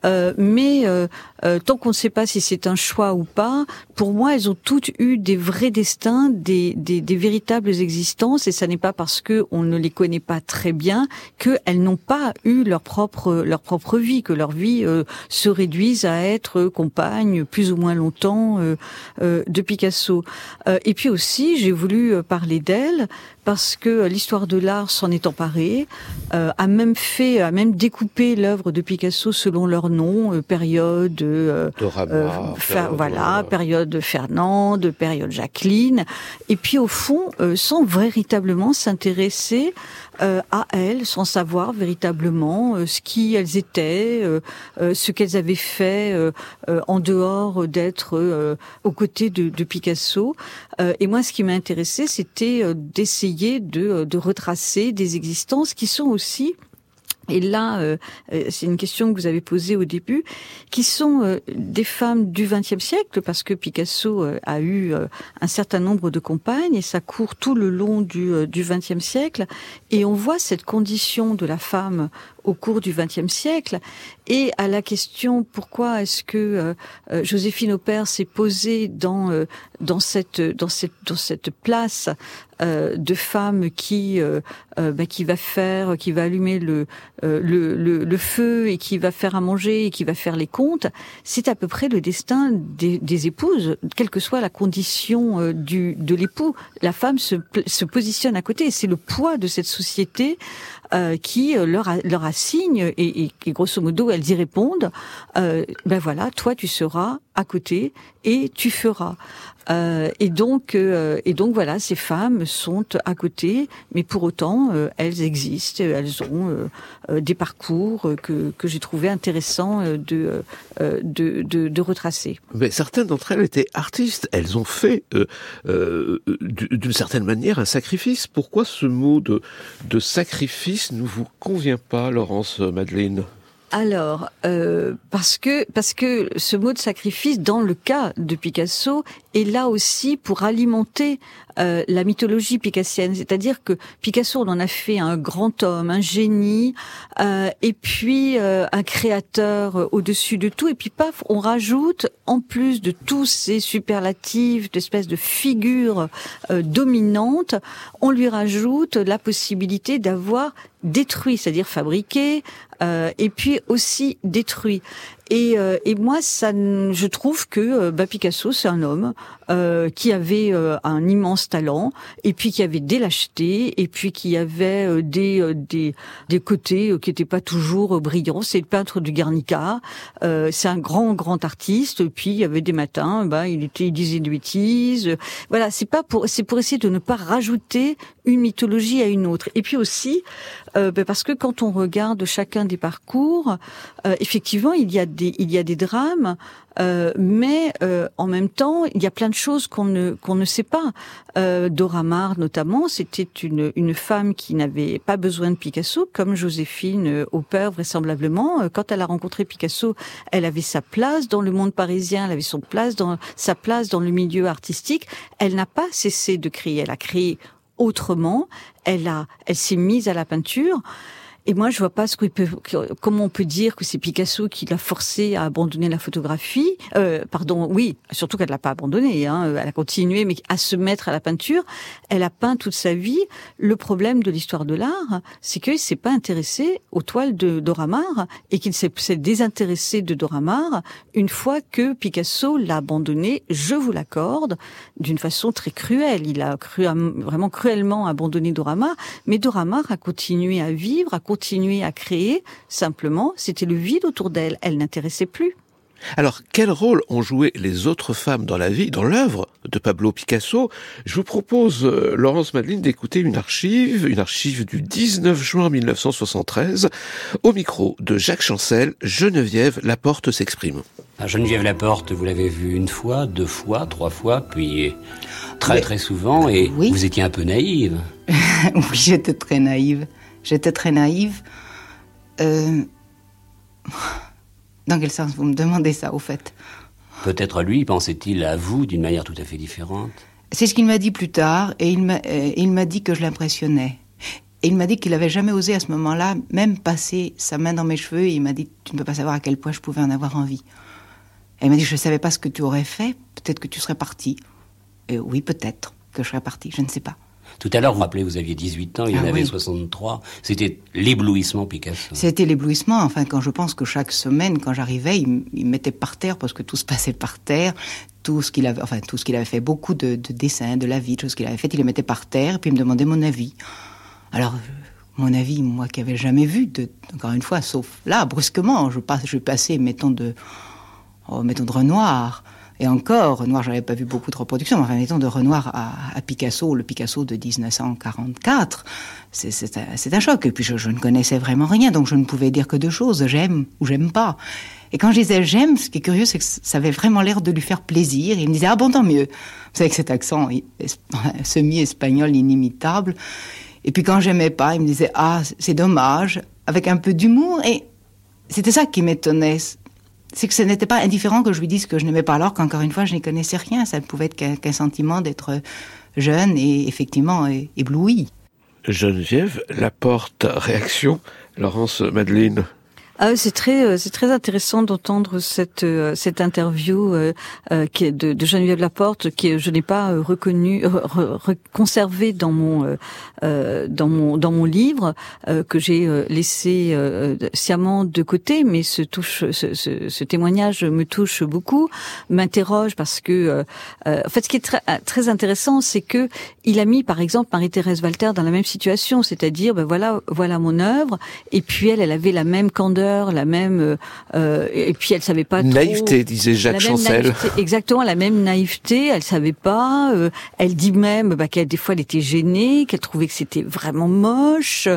Euh, mais euh, euh, tant qu'on ne sait pas si c'est un choix ou pas, pour moi, elles ont toutes eu des vrais destins, des, des, des véritables existences, et ça n'est pas parce que on ne les connaît pas très bien qu'elles n'ont pas eu leur propre leur propre vie, que leur vie euh, se réduise à être compagne plus ou moins longtemps euh, euh, de Picasso. et puis aussi, j'ai voulu parler d'elle parce que l'histoire de l'art s'en est emparée, a même fait, a même découpé l'œuvre de Picasso selon leur nom, période euh, voilà, période Fernande, période Jacqueline, et puis au fond, euh, sans véritablement s'intéresser euh, à elles, sans savoir véritablement ce qui elles étaient, ce qu'elles avaient fait en dehors d'être aux côtés de, de Picasso. et moi, ce qui m'a intéressé, c'était d'essayer de, de retracer des existences qui sont aussi et là, euh, euh, c'est une question que vous avez posée au début, qui sont euh, des femmes du XXe siècle, parce que Picasso a eu un certain nombre de compagnes, et ça court tout le long du XXe siècle, et on voit cette condition de la femme au cours du XXe siècle. Et à la question pourquoi est-ce que euh, euh, Joséphine Aupert s'est posée dans euh, dans cette dans cette dans cette place de femme qui bah, qui va faire qui va allumer le, le, le le feu et qui va faire à manger et qui va faire les comptes, c'est à peu près le destin des, des épouses, quelle que soit la condition du de l'époux. La femme se se positionne à côté. C'est le poids de cette société euh, qui euh, leur, leur assigne et, et, et, grosso modo elles y répondent. Euh, ben voilà, toi tu seras à côté et tu feras. Euh, et donc, euh, et donc voilà, ces femmes sont à côté, mais pour autant, euh, elles existent. Elles ont des parcours que, que j'ai trouvé intéressant de, de, de, de, retracer. Mais certaines d'entre elles étaient artistes. Elles ont fait, d'une certaine manière, un sacrifice. Pourquoi ce mot de, de sacrifice ne vous convient pas, Laurence Madeleine? Alors, euh, parce que parce que ce mot de sacrifice, dans le cas de Picasso, est là aussi pour alimenter euh, la mythologie picassienne. C'est-à-dire que Picasso, on en a fait un grand homme, un génie, euh, et puis euh, un créateur au-dessus de tout. Et puis paf, on rajoute, en plus de tous ces superlatifs, d'espèces de figures dominantes, on lui rajoute la possibilité d'avoir détruit, c'est-à-dire fabriqué, et puis aussi détruit. Et, euh, et moi, ça, je trouve que euh, bah, Picasso, c'est un homme euh, qui avait euh, un immense talent, et puis qui avait des lâchetés, et puis qui avait euh, des, des, des côtés qui n'étaient pas toujours brillants. C'est le peintre du Guernica. c'est un grand, grand artiste. Et puis il y avait des matins, bah, il était, il disait des bêtises. Voilà, c'est pas pour, c'est pour essayer de ne pas rajouter une mythologie à une autre. Et puis aussi, bah, parce que quand on regarde chacun des parcours, effectivement, il y a il y a des drames, euh, mais euh, en même temps, il y a plein de choses qu'on ne qu'on ne sait pas. Euh, Dora Maar, notamment, c'était une une femme qui n'avait pas besoin de Picasso, comme Joséphine Hopper vraisemblablement. Quand elle a rencontré Picasso, elle avait sa place dans le monde parisien, elle avait son place dans sa place dans le milieu artistique. Elle n'a pas cessé de créer. Elle a créé autrement. Elle a, elle s'est mise à la peinture. Et moi, je vois pas ce peut, comment on peut dire que c'est Picasso qui l'a forcé à abandonner la photographie. Euh, pardon, oui, surtout qu'elle l'a pas abandonné. Hein, elle a continué, mais à se mettre à la peinture. Elle a peint toute sa vie. Le problème de l'histoire de l'art, c'est qu'il s'est pas intéressé aux toiles de Dora Maar et qu'il s'est désintéressé de Dora Maar une fois que Picasso l'a abandonné. Je vous l'accorde, d'une façon très cruelle. Il a cru, vraiment cruellement abandonné Dora Maar, mais Dora Maar a continué à vivre, à à créer, simplement, c'était le vide autour d'elle. Elle, n'intéressait plus. Alors, quel rôle ont joué les autres femmes dans la vie, dans l'œuvre de Pablo Picasso? Je vous propose, euh, Laurence Madeline, d'écouter une archive, une archive du 19 juin 1973. Au micro de Jacques Chancel, Geneviève Laporte s'exprime. Ah, Geneviève Laporte, vous l'avez vue une fois, deux fois, trois fois, puis très très souvent, et vous étiez un peu naïve. oui, j'étais très naïve. J'étais très naïve. Euh, Dans quel sens vous me demandez ça, au fait? Peut-être lui pensait-il à vous d'une manière tout à fait différente. C'est ce qu'il m'a dit plus tard, et il m'a, euh, dit que je l'impressionnais. Et il m'a dit qu'il avait jamais osé à ce moment-là, même passer sa main dans mes cheveux, et il m'a dit, tu ne peux pas savoir à quel point je pouvais en avoir envie. Et il m'a dit, je ne savais pas ce que tu aurais fait, peut-être que tu serais parti. Et oui, peut-être que je serais parti, je ne sais pas. Tout à l'heure, vous rappelez, vous aviez 18 ans, il en ah avait 63. C'était l'éblouissement Picasso. C'était l'éblouissement. Enfin, quand je pense que chaque semaine, quand j'arrivais, il, il, me mettait par terre parce que tout se passait par terre. Tout ce qu'il avait, enfin, tout ce qu'il avait fait, beaucoup de, de, dessins, de la vie, de choses qu'il avait fait, il les mettait par terre, puis il me demandait mon avis. Alors, mon avis, moi qui n'avais jamais vu, de, encore une fois, sauf là, brusquement, je, passe, je passais, mettons, de, oh, mettons de Renoir et encore, Renoir, j'avais pas vu beaucoup de reproductions, enfin, mettons de Renoir à, Picasso, le Picasso de 1944, c'est un choc. Et puis je, ne connaissais vraiment rien, donc je ne pouvais dire que deux choses, j'aime ou j'aime pas. Et quand je disais j'aime, ce qui est curieux, c'est que ça avait vraiment l'air de lui faire plaisir. il me disait, ah bon, tant mieux. Vous savez, cet accent semi-espagnol inimitable. Et puis quand j'aimais pas, il me disait, ah, c'est dommage, avec un peu d'humour. Et c'était ça qui m'étonnait c'est que ce n'était pas indifférent que je lui dise que je n'aimais pas alors qu'encore une fois, je n'y connaissais rien. Ça ne pouvait être qu'un sentiment d'être jeune et effectivement ébloui. Geneviève, la porte réaction, Laurence Madeleine. Ah, c'est très, euh, c'est très intéressant d'entendre cette euh, cette interview euh, de, de Geneviève Laporte, qui je n'ai pas reconnu, conservé dans mon dans mon dans mon livre que j'ai laissé sciemment de côté, mais ce touche, ce, ce, ce témoignage me touche beaucoup, m'interroge parce que en fait, ce qui est très très intéressant, c'est que il a mis par exemple Marie-Thérèse Walter dans la même situation, c'est-à-dire ben voilà voilà mon œuvre, et puis elle, elle avait la même candeur la même euh, et puis elle savait pas naïveté disait Jacques Chancel. exactement la même naïveté elle savait pas euh, elle dit même bah, qu'elle des fois elle était gênée qu'elle trouvait que c'était vraiment moche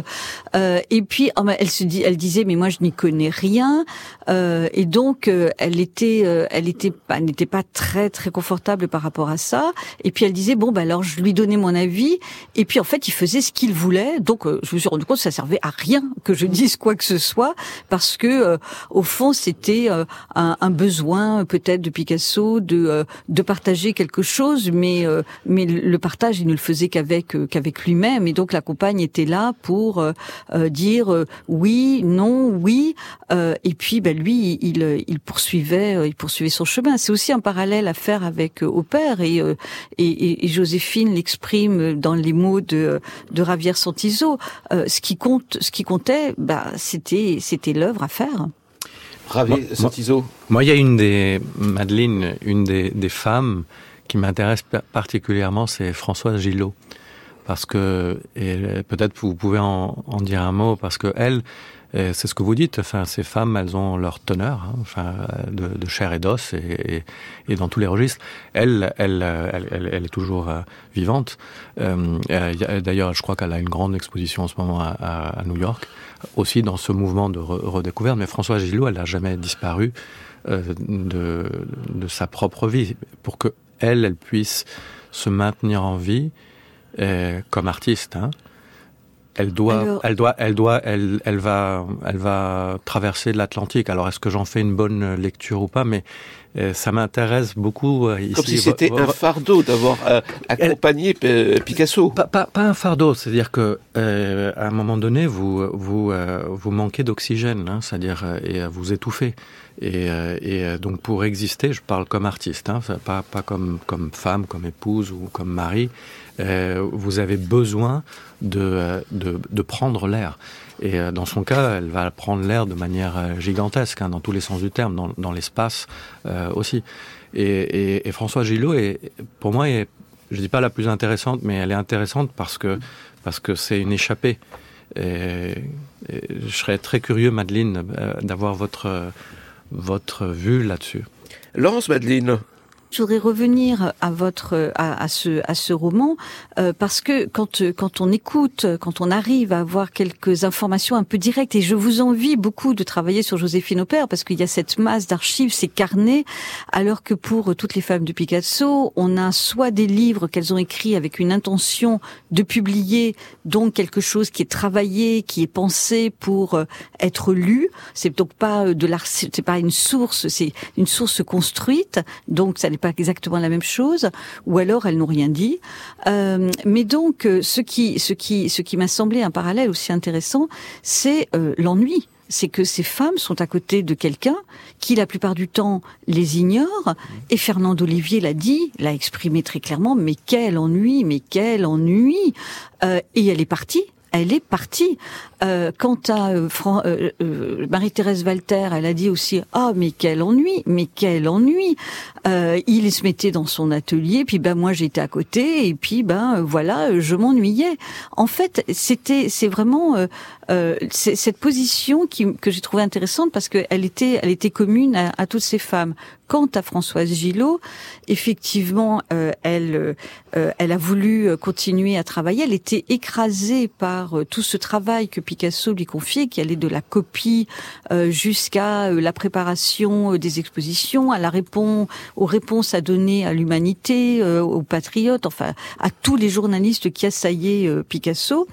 euh, et puis oh, elle se dit elle disait mais moi je n'y connais rien euh, et donc euh, elle était euh, elle était pas n'était pas très très confortable par rapport à ça et puis elle disait bon bah alors je lui donnais mon avis et puis en fait il faisait ce qu'il voulait donc je me suis rendu compte que ça servait à rien que je dise quoi que ce soit parce que euh, au fond c'était euh, un, un, besoin peut-être de Picasso de euh, de partager quelque chose, mais mais le partage il ne le faisait qu'avec qu'avec lui-même et donc la compagne était là pour dire oui, non, oui et puis ben lui il il poursuivait il poursuivait son chemin. C'est aussi un parallèle à faire avec au père et, et, et Joséphine l'exprime dans les mots de de Ravière Santizo. ce qui compte, ce qui comptait, bah c'était c'était l'œuvre à faire. Ravi, Santizo. Moi, il y a une des, Madeleine, une des, des femmes qui m'intéresse particulièrement, c'est Françoise Gillot. Parce que, et peut-être vous pouvez en, en, dire un mot, parce que elle, c'est ce que vous dites. Enfin, ces femmes, elles ont leur teneur, hein, enfin, de, de, chair et d'os, et, et, et, dans tous les registres. Elle, elle, elle, elle, elle est toujours euh, vivante. Euh, D'ailleurs, je crois qu'elle a une grande exposition en ce moment à, à, à New York, aussi dans ce mouvement de re redécouverte. Mais François Gillot, elle n'a jamais disparu euh, de, de sa propre vie, pour que elle, elle puisse se maintenir en vie comme artiste. Hein, elle doit, Alors... elle doit, elle doit, elle, elle va, elle va traverser l'Atlantique. Alors, est-ce que j'en fais une bonne lecture ou pas? Mais ça m'intéresse beaucoup euh, ici. Comme si c'était un fardeau d'avoir euh, accompagné. Picasso. Pas, pas, pas un fardeau, c'est-à-dire que euh, à un moment donné, vous, vous, euh, vous manquez d'oxygène, hein, c'est-à-dire et vous étouffez. Et, et donc pour exister, je parle comme artiste, hein, pas, pas comme, comme femme, comme épouse ou comme mari. Euh, vous avez besoin de, de, de prendre l'air. Et euh, dans son cas, elle va prendre l'air de manière euh, gigantesque, hein, dans tous les sens du terme, dans, l'espace euh, aussi. Et, François Gillot, pour moi, est, je dis pas la plus intéressante, mais elle est intéressante parce que parce que c'est une échappée. Je serais très curieux, Madeleine, d'avoir votre votre vue là-dessus. Laurence Madeleine, Je voudrais revenir à votre à, à ce à ce roman euh, parce que quand quand on écoute, quand on arrive à avoir quelques informations un peu directes et je vous envie beaucoup de travailler sur Joséphine Aupert parce qu'il y a cette masse d'archives, ces carnets, alors que pour toutes les femmes de Picasso, on a soit des livres qu'elles ont écrits avec une intention de publier, donc quelque chose qui est travaillé, qui est pensé pour euh, être lu. C'est donc pas euh, de l'art, c'est pas une source, c'est une source construite, donc ça n'est pas exactement la même chose, ou alors elles n'ont rien dit. Euh, mais donc, euh, ce qui, ce qui, ce qui m'a semblé un parallèle aussi intéressant, c'est euh, l'ennui c'est que ces femmes sont à côté de quelqu'un qui la plupart du temps les ignore. Et Fernand Olivier l'a dit, l'a exprimé très clairement, mais quel ennui, mais quel ennui. Et elle est partie elle est partie. Euh, quant à euh, euh, euh, Marie-Thérèse Walter, elle a dit aussi ah mais quel ennui, mais quel ennui. il se mettait dans son atelier, puis ben moi j'étais à côté et puis ben voilà je m'ennuyais. En fait c'était c'est vraiment cette position qui, que j'ai trouvée intéressante parce qu'elle était elle était commune à, à toutes ces femmes. Quant à Françoise Gillot, effectivement, euh, elle, euh, elle a voulu continuer à travailler. Elle était écrasée par euh, tout ce travail que Picasso lui confiait, qui allait de la copie jusqu'à la préparation des expositions, à la réponse, aux réponses à donner à l'humanité, aux patriotes, enfin à tous les journalistes qui assaillaient Picasso.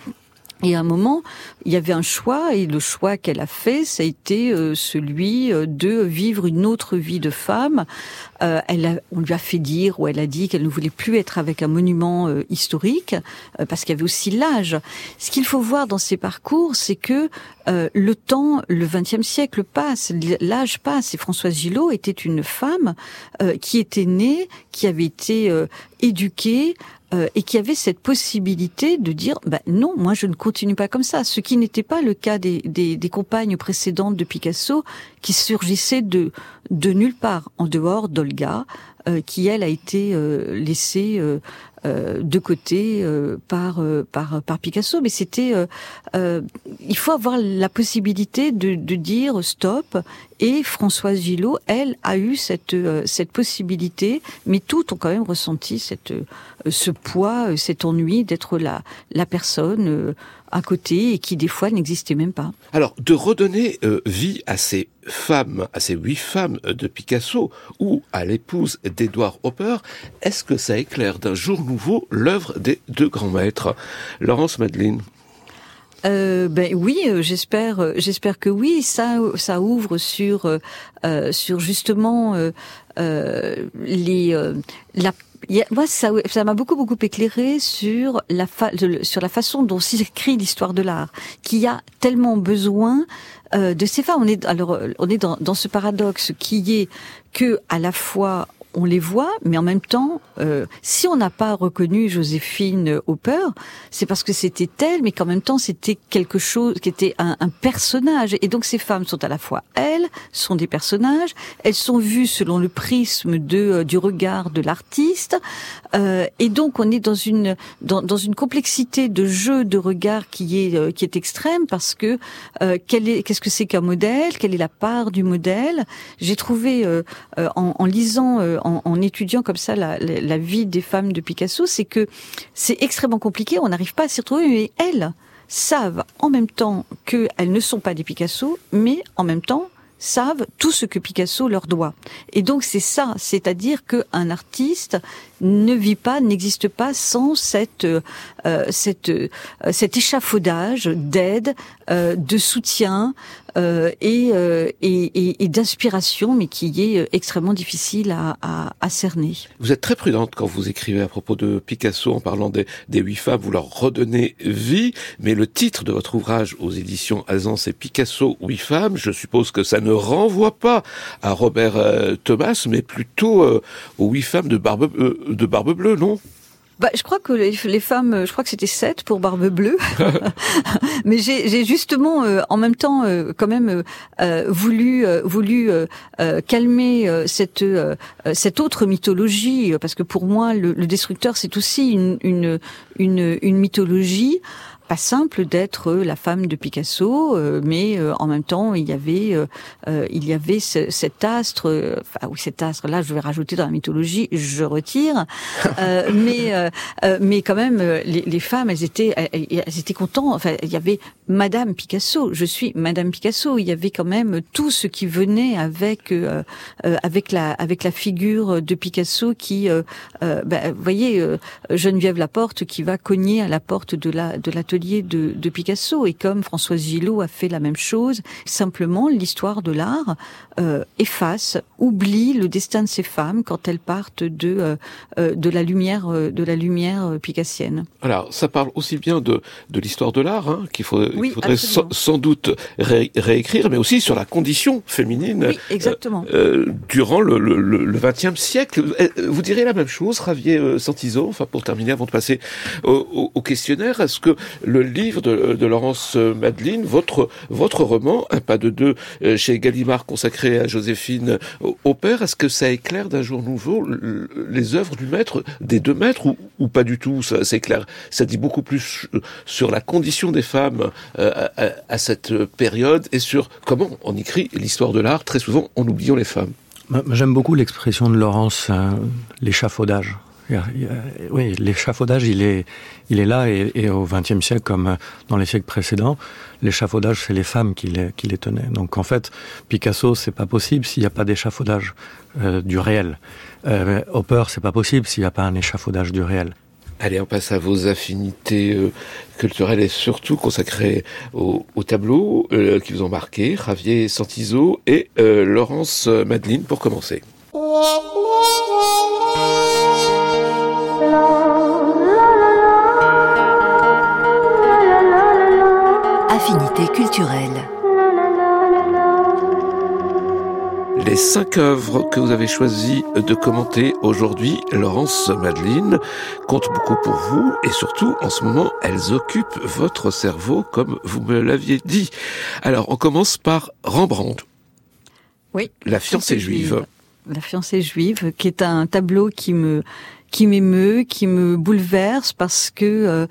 Et à un moment, il y avait un choix, et le choix qu'elle a fait, ça a été euh, celui euh, de vivre une autre vie de femme. Euh, elle a, on lui a fait dire, ou elle a dit qu'elle ne voulait plus être avec un monument historique, parce qu'il y avait aussi l'âge. Ce qu'il faut voir dans ces parcours, c'est que le temps, le XXe siècle passe, l'âge passe, et Françoise Gillot était une femme qui était née, qui avait été éduquée, euh, et qui avait cette possibilité de dire bah, non, moi je ne continue pas comme ça. Ce qui n'était pas le cas des, des, des, compagnes précédentes de Picasso qui surgissaient de, de nulle part, en dehors d'Olga, qui elle a été euh, laissée euh, de côté euh, par, euh, par par Picasso, mais c'était il faut avoir la possibilité de, de dire stop. Et Françoise Gillot, elle, a eu cette cette possibilité, mais toutes ont quand même ressenti cette ce poids, cet ennui d'être la la personne à côté et qui des fois n'existait même pas. Alors, de redonner euh, vie à ces femmes, à ces huit femmes de Picasso ou à l'épouse d'Edouard Hopper, est-ce que ça éclaire d'un jour nouveau l'œuvre des deux grands maîtres? Laurence Madeline euh, ben oui, euh, j'espère, euh, j'espère que oui. Ça, ça ouvre sur euh, sur justement euh, les la moi, ça, ça m'a beaucoup beaucoup éclairé sur la fa sur la façon dont s'écrit l'histoire de l'art, qui a tellement besoin euh, de ces femmes. On est alors on est dans, dans ce paradoxe qui est que à la fois on les voit, mais en même temps, euh, si on n'a pas reconnu Joséphine Hopper, c'est parce que c'était elle, mais qu'en même temps c'était quelque chose qui était un, personnage. Et donc ces femmes sont à la fois elles, sont des personnages, elles sont vues selon le prisme euh, du regard de l'artiste, euh, et donc on est dans une dans, une complexité de jeu de regard qui est euh, qui est extrême parce que euh, quel est qu'est-ce que c'est qu'un modèle, quelle est la part du modèle? J'ai trouvé en, en, lisant en, en, étudiant comme ça la, la, vie des femmes de Picasso, c'est que c'est extrêmement compliqué, on n'arrive pas à s'y retrouver, mais elles savent en même temps qu'elles ne sont pas des Picasso, mais en même temps savent tout ce que Picasso leur doit. Et donc c'est ça, c'est-à-dire qu'un artiste ne vit pas, n'existe pas sans cette, euh, cette, euh, cet échafaudage d'aide, euh, de soutien euh, et, euh, et, et d'inspiration, mais qui est extrêmement difficile à, à, à, cerner. Vous êtes très prudente quand vous écrivez à propos de Picasso en parlant des, des huit femmes, vous leur redonnez vie, mais le titre de votre ouvrage aux éditions Azan, c'est Picasso, huit femmes. Je suppose que ça ne renvoie pas à Robert Thomas, mais plutôt aux huit femmes de Barbe de Barbe Bleue, non? Bah, je crois que les, les, femmes, je crois que c'était sept pour Barbe Bleue, mais j'ai justement, euh, en même temps, euh, quand même euh, voulu voulu calmer cette cette autre mythologie, parce que pour moi, le, le destructeur, c'est aussi une, une une, une mythologie pas simple d'être la femme de Picasso, euh, mais euh, en même temps il y avait euh, il y avait ce, cet astre, enfin oui cet astre là je vais rajouter dans la mythologie, je retire, mais mais quand même les, les, femmes elles étaient elles, étaient contentes, enfin il y avait Madame Picasso, je suis Madame Picasso, il y avait quand même tout ce qui venait avec avec la avec la figure de Picasso qui, ben, vous voyez Geneviève Laporte qui va cogner à la porte de la de l'atelier de, Picasso. Et comme Françoise Gillot a fait la même chose, simplement l'histoire de l'art euh, efface, oublie le destin de ces femmes quand elles partent de euh, euh, de la lumière de la lumière picassienne. Alors ça parle aussi bien de de l'histoire de l'art hein, qu'il faut, faudrait sans, doute réécrire, mais aussi sur la condition féminine. exactement. durant le le XXe siècle, vous direz la même chose, Ravier Santizo. Enfin pour terminer, avant de passer au, au questionnaire, est-ce que le livre de, Laurence Madeline, votre votre roman, Un pas de deux, euh, chez Gallimard, consacré à Joséphine au père. Est-ce que ça éclaire d'un jour nouveau les œuvres du maître, des deux maîtres, ou, pas du tout? Ça éclaire. Ça dit beaucoup plus sur la condition des femmes euh, à, cette période et sur comment on écrit l'histoire de l'art, très souvent en oubliant les femmes. J'aime beaucoup l'expression de Laurence, euh, l'échafaudage oui, l'échafaudage, il est, il est là et, et au XXe siècle, comme dans les siècles précédents, l'échafaudage, c'est les femmes qui les, qui les tenaient. Donc en fait, Picasso, c'est pas possible s'il n'y a pas d'échafaudage euh, du réel. Euh, Hopper, c'est pas possible s'il n'y a pas un échafaudage du réel. Allez, on passe à vos affinités euh, culturelles et surtout consacrées au, au tableau euh, qui vous ont marqué, Javier Santizo et euh, Laurence Madeline pour commencer. Affinité culturelle. Les cinq œuvres que vous avez choisi de commenter aujourd'hui, Laurence Madeline, comptent beaucoup pour vous et surtout, en ce moment, elles occupent votre cerveau comme vous me l'aviez dit. Alors, on commence par Rembrandt. Oui. La fiancée juive. La fiancée juive, qui est un tableau qui me qui m'émeut, qui me bouleverse parce que euh,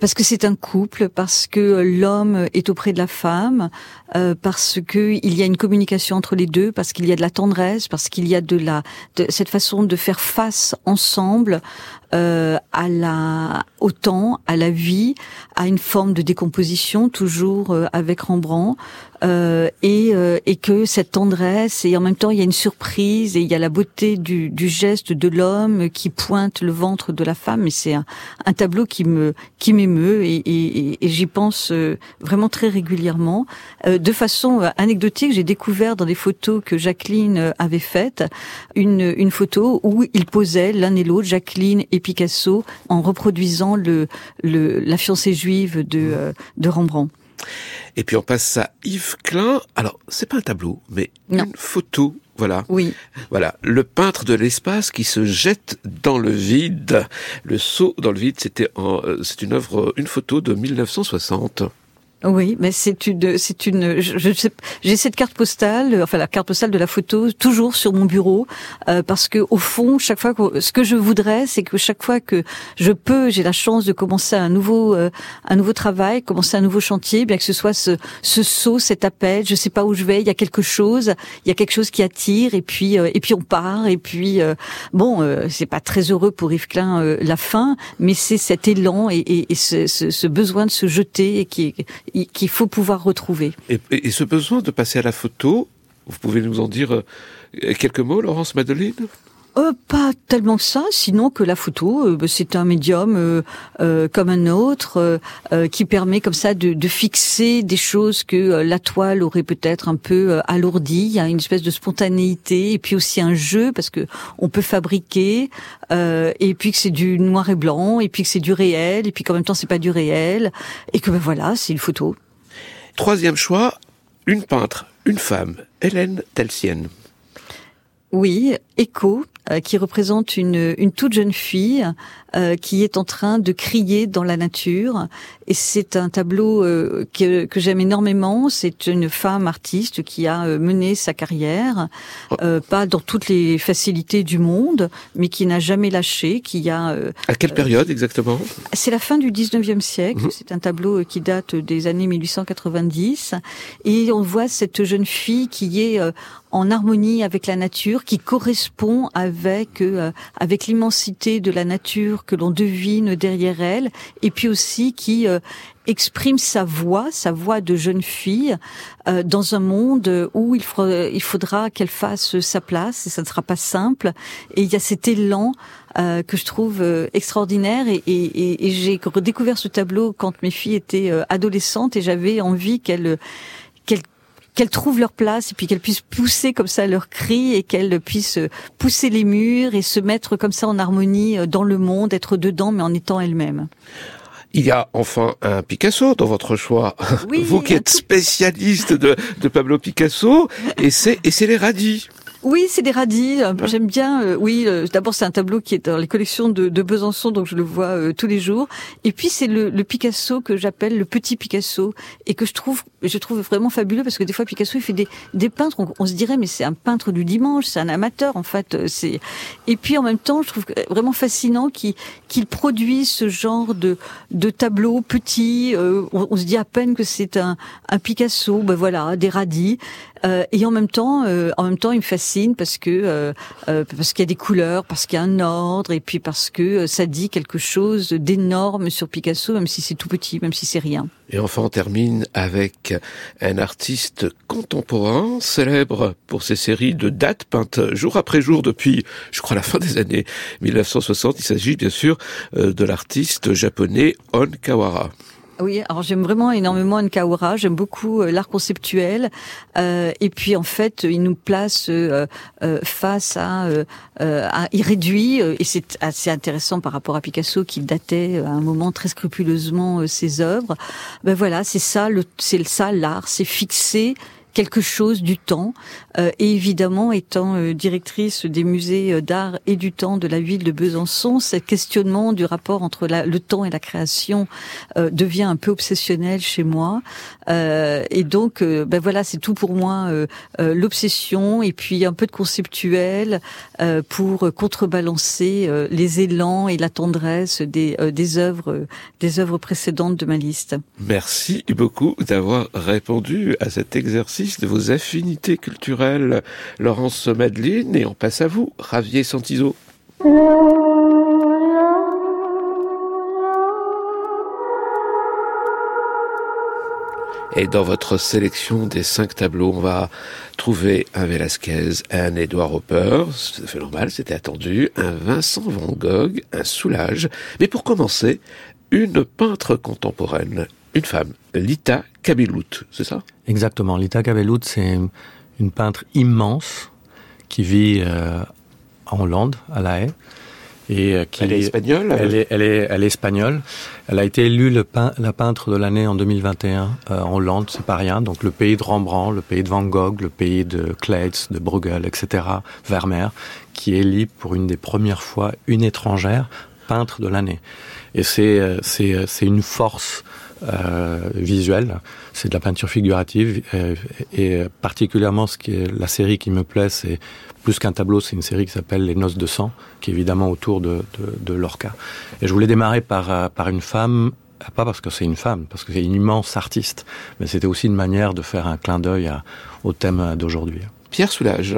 parce que c'est un couple, parce que l'homme est auprès de la femme, euh, parce que il y a une communication entre les deux, parce qu'il y a de la tendresse, parce qu'il y a de la de cette façon de faire face ensemble euh, à la au temps, à la vie, à une forme de décomposition toujours euh, avec Rembrandt, euh, et, euh, et que cette tendresse et en même temps il y a une surprise et il y a la beauté du, du geste de l'homme qui pointe le ventre de la femme. Et c'est un, un, tableau qui me qui m'émeut et, et, et j'y pense vraiment très régulièrement. de façon anecdotique, j'ai découvert dans des photos que Jacqueline avait faites une une photo où ils posaient l'un et l'autre, Jacqueline et Picasso, en reproduisant le, le la fiancée juive de, euh, de Rembrandt. Et puis on passe à Yves Klein. Alors, c'est pas un tableau, mais une photo. Voilà. Oui. Voilà. Le peintre de l'espace qui se jette dans le vide. Le saut dans le vide, c'était euh, c'est une œuvre, une photo de 1960. Oui, mais c'est une, c'est une. J'ai cette carte postale, enfin la carte postale de la photo, toujours sur mon bureau, euh, parce que au fond, chaque fois que ce que je voudrais, c'est que chaque fois que je peux, j'ai la chance de commencer un nouveau, euh, un nouveau travail, commencer un nouveau chantier, bien que ce soit ce, ce saut, cet appel, je sais pas où je vais, il y a quelque chose, il y a quelque chose qui attire, et puis, euh, et puis on part, et puis bon, c'est pas très heureux pour Yves Klein la fin, mais c'est cet élan et, et, et ce, ce, ce, besoin de se jeter et qui qu'il faut pouvoir retrouver. Et, ce besoin de passer à la photo, vous pouvez nous en dire euh, quelques mots, Laurence Madeline euh, pas tellement que ça, sinon que la photo, euh, bah, c'est un médium euh, euh comme un autre qui permet comme ça de, de fixer des choses que la toile aurait peut-être un peu alourdi. Il y a une espèce de spontanéité et puis aussi un jeu parce que on peut fabriquer et puis que c'est du noir et blanc et puis que c'est du réel et puis qu'en même temps c'est pas du réel et que ben voilà, c'est une photo. Troisième choix, une peintre, une femme, Hélène Telsienne. Oui, Echo, euh, qui représente une, une toute jeune fille euh, qui est en train de crier dans la nature. Et c'est un tableau euh, que, que j'aime énormément. C'est une femme artiste qui a euh, mené sa carrière, euh, pas dans toutes les facilités du monde, mais qui n'a jamais lâché, qui a... à quelle période exactement? C'est la fin du 19e siècle. Mmh. C'est un tableau qui date des années 1890. Et on voit cette jeune fille qui est en harmonie avec la nature, qui correspond avec euh, avec l'immensité de la nature que l'on devine derrière elle, et puis aussi qui euh, exprime sa voix, sa voix de jeune fille, euh, dans un monde où il, faudra, qu'elle fasse sa place, et ça ne sera pas simple. Et il y a cet élan euh, que je trouve euh, extraordinaire, et, et, et j'ai redécouvert ce tableau quand mes filles étaient adolescentes, et j'avais envie qu'elles qu'elles trouvent leur place et puis qu'elles puissent pousser comme ça leurs cris et qu'elles puissent pousser les murs et se mettre comme ça en harmonie dans le monde, être dedans mais en étant elles-mêmes. Il y a enfin un Picasso dans votre choix. Oui, Vous qui êtes spécialiste de, de Pablo Picasso, et c'est et c'est les radis. Oui, c'est des radis. J'aime bien. Euh, oui, euh, d'abord c'est un tableau qui est dans les collections de, de Besançon, donc je le vois euh, tous les jours. Et puis c'est le, le, Picasso que j'appelle le petit Picasso et que je trouve, je trouve vraiment fabuleux parce que des fois Picasso il fait des, des peintres. On, on se dirait mais c'est un peintre du dimanche, c'est un amateur en fait. C'est et puis en même temps je trouve vraiment fascinant qu'il qu'il produit ce genre de de tableaux petits. On, on, se dit à peine que c'est un, un Picasso. Ben voilà, des radis. Et en même temps, en même temps il me fascine parce que euh, euh, parce qu'il y a des couleurs, parce qu'il y a un ordre, et puis parce que euh, ça dit quelque chose d'énorme sur Picasso, même si c'est tout petit, même si c'est rien. Et enfin, on termine avec un artiste contemporain, célèbre pour ses séries de dates peintes jour après jour depuis, je crois, la fin des années 1960. Il s'agit bien sûr de l'artiste japonais On Kawara. Oui, alors j'aime vraiment énormément Nkaura, j'aime beaucoup euh, l'art conceptuel, euh, et puis en fait, il nous place euh, euh face à, euh, à il réduit, et c'est assez intéressant par rapport à Picasso qui datait à un moment très scrupuleusement ses œuvres. Ben voilà, c'est ça, c'est ça l'art, c'est fixer quelque chose du temps. Euh, et évidemment, étant euh, directrice des musées euh, d'art et du temps de la ville de Besançon, ce questionnement du rapport entre la, le temps et la création devient un peu obsessionnel chez moi. et donc, ben voilà, c'est tout pour moi l'obsession et puis un peu de conceptuel pour contrebalancer les élans et la tendresse des, des œuvres des œuvres précédentes de ma liste. Merci beaucoup d'avoir répondu à cet exercice de vos affinités culturelles, Laurence Madeline, et on passe à vous, Ravier Santizo. Et dans votre sélection des cinq tableaux, on va trouver un Velasquez, un Edward Hopper, c'est fait normal, c'était attendu, un Vincent Van Gogh, un Soulage. Mais pour commencer, une peintre contemporaine, une femme, Lita Kabelout, c'est ça? Exactement. Lita Kabelout, c'est une peintre immense qui vit euh, en Hollande, à La Haye. Et euh, qui elle est espagnole? Elle est, elle, est, elle est espagnole. Elle a été élue le pein, la peintre de l'année en 2021 euh, en Hollande, c'est pas rien. Donc le pays de Rembrandt, le pays de Van Gogh, le pays de Kleitz, de Bruegel, etc., Vermeer, qui élit pour une des premières fois une étrangère peintre de l'année. Et c'est une force visuelle, c'est de la peinture figurative et, et, particulièrement ce qui est la série qui me plaît, c'est plus qu'un tableau, c'est une série qui s'appelle Les Noces de sang, qui est évidemment autour de, de, de Lorca. Et je voulais démarrer par, euh, par une femme pas parce que c'est une femme, parce que c'est une immense artiste, mais c'était aussi une manière de faire un clin d'œil au thème d'aujourd'hui. Pierre Soulage,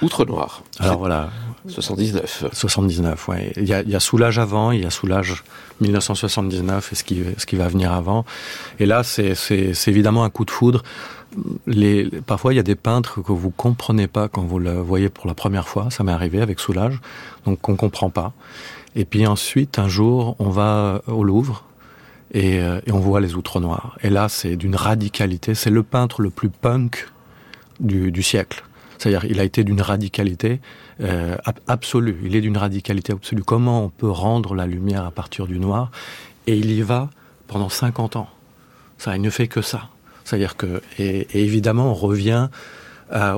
Outre Noir. Alors voilà. 79. 79, ouais. Il y a, il y a Soulage avant, il y a Soulage 1979 et ce qui, va venir avant. Et là, c'est évidemment un coup de foudre. Parfois, il y a des peintres que vous comprenez pas quand vous le voyez pour la première fois. Ça m'est arrivé avec Soulage, donc qu'on comprend pas. Et puis ensuite, un jour, on va au Louvre et, euh, on voit les outre noirs. Et là, c'est d'une radicalité. C'est le peintre le plus punk du siècle. C'est-à-dire, il a été d'une radicalité euh, absolue. Il est d'une radicalité absolue. Comment on peut rendre la lumière à partir du noir? Et il y va pendant 50 ans. Ça, il ne fait que ça. C'est-à-dire que, et, évidemment, on revient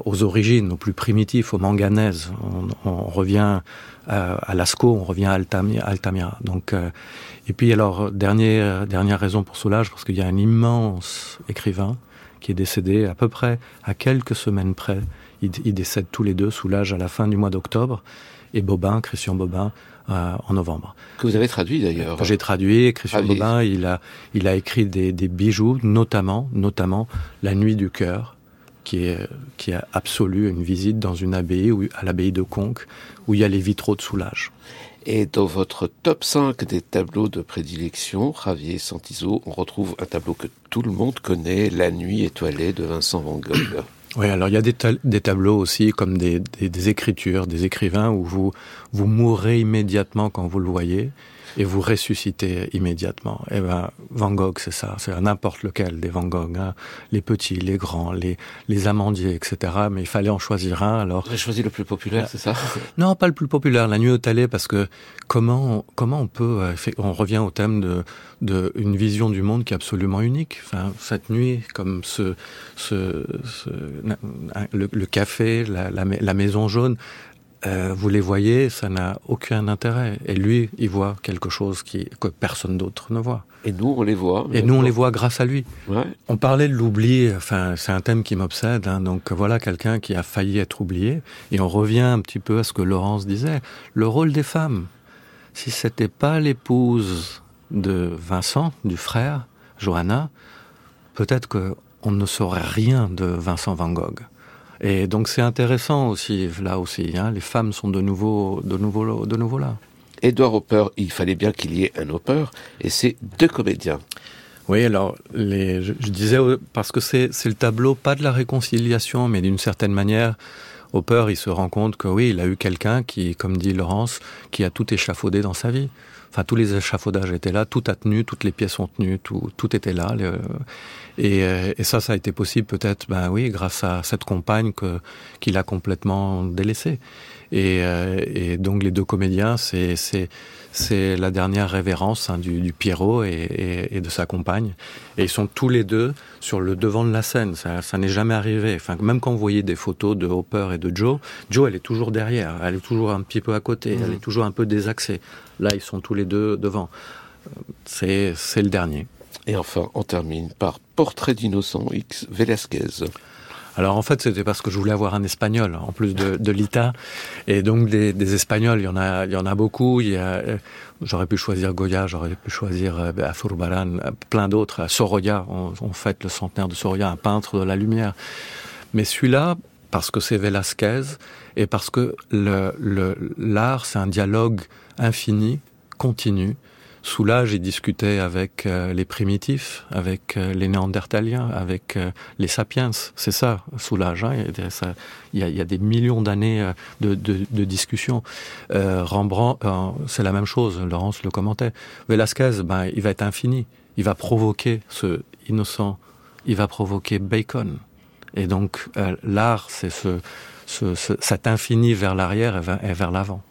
aux origines, aux plus primitifs, aux manganèses. On, revient à, à, Lascaux, on revient à Altamira. Donc, euh, et puis alors dernière dernière raison pour Soulage, parce qu'il y a un immense écrivain qui est décédé à peu près à quelques semaines près. Ils, ils décèdent tous les deux Soulage à la fin du mois d'octobre et Bobin, Christian Bobin, euh, en novembre. Que vous avez traduit d'ailleurs. J'ai traduit. Christian ah, Bobin, il a, il a écrit des, des bijoux, notamment, notamment La Nuit du cœur, qui est, qui a absolu une visite dans une abbaye, où, à l'abbaye de Conques, où il y a les vitraux de Soulage. Et dans votre top 5 des tableaux de prédilection, Javier Santizo, on retrouve un tableau que tout le monde connaît, La Nuit étoilée de Vincent Van Gogh. Oui, alors il y a des, ta des tableaux aussi comme des, écritures, des écrivains où vous vous mourrez immédiatement quand vous le voyez et vous ressuscitez immédiatement. Et eh ben Van Gogh, c'est ça, c'est n'importe lequel des Van Gogh, hein. les petits, les grands, les les amandiers, etc. Mais il fallait en choisir un. Alors avez choisi le plus populaire, c'est ça? Non, pas le plus populaire, la nuit au Talé, parce que comment comment on peut, euh, on revient au thème de de une vision du monde qui est absolument unique. Enfin, cette nuit, comme ce ce, ce le, le café, la, la, la maison jaune, euh, vous les voyez, ça n'a aucun intérêt. Et lui, il voit quelque chose qui, que personne d'autre ne voit. Et nous, on les voit. Et nous, on les voit grâce à lui. Ouais. On parlait de l'oubli, enfin, c'est un thème qui m'obsède. Hein, donc voilà quelqu'un qui a failli être oublié. Et on revient un petit peu à ce que Laurence disait. Le rôle des femmes. Si c'était pas l'épouse de Vincent, du frère, Johanna, peut-être qu'on ne saurait rien de Vincent Van Gogh. Et donc c'est intéressant aussi, là aussi, hein, les femmes sont de nouveau, de nouveau, de nouveau là. Edouard Hopper, il fallait bien qu'il y ait un Hopper, et c'est deux comédiens. Oui, alors les, je, je disais parce que c'est le tableau pas de la réconciliation, mais d'une certaine manière, Hopper, il se rend compte que oui, il a eu quelqu'un qui, comme dit Laurence, qui a tout échafaudé dans sa vie. Enfin, tous les échafaudages étaient là, tout a tenu, toutes les pièces ont tenu, tout, tout était là. Le, et, euh, et, ça, ça a été possible peut-être, ben oui, grâce à cette compagne que qu'il a complètement délaissée. Et, euh, et, donc les deux comédiens, c'est c'est la dernière révérence hein, du, du Pierrot et, et, et, de sa compagne. Et ils sont tous les deux sur le devant de la scène. Ça, ça n'est jamais arrivé. Enfin, même quand vous voyez des photos de Hopper et de Joe, Joe, elle est toujours derrière. Elle est toujours un petit peu à côté. Mmh. Elle est toujours un peu désaxée. Là, ils sont tous les deux devant. C'est le dernier. Et enfin, on termine par Portrait d'innocent X Velasquez. Alors en fait, c'était parce que je voulais avoir un espagnol en plus de, de l'ITA, et donc des, des espagnols, il y en a, il y en a beaucoup. Il y a, j'aurais pu choisir Goya, j'aurais pu choisir euh, Afurbaran, plein d'autres. Sorolla, on, on fête le centenaire de Sorolla, un peintre de la lumière. Mais celui-là, parce que c'est Velasquez et parce que l'art, c'est un dialogue infini, continu, Soulage, il discutait avec euh, les primitifs, avec euh, les néandertaliens, avec euh, les sapiens. C'est ça, Soulage. Hein. Il, y a, il y a des millions d'années de, discussions. Rembrandt, c'est la même chose. Laurence le commentait. Velasquez, ben, il va être infini. Il va provoquer ce innocent. Il va provoquer Bacon. Et donc, euh, l'art, c'est ce, ce, ce, cet infini vers l'arrière et vers l'avant.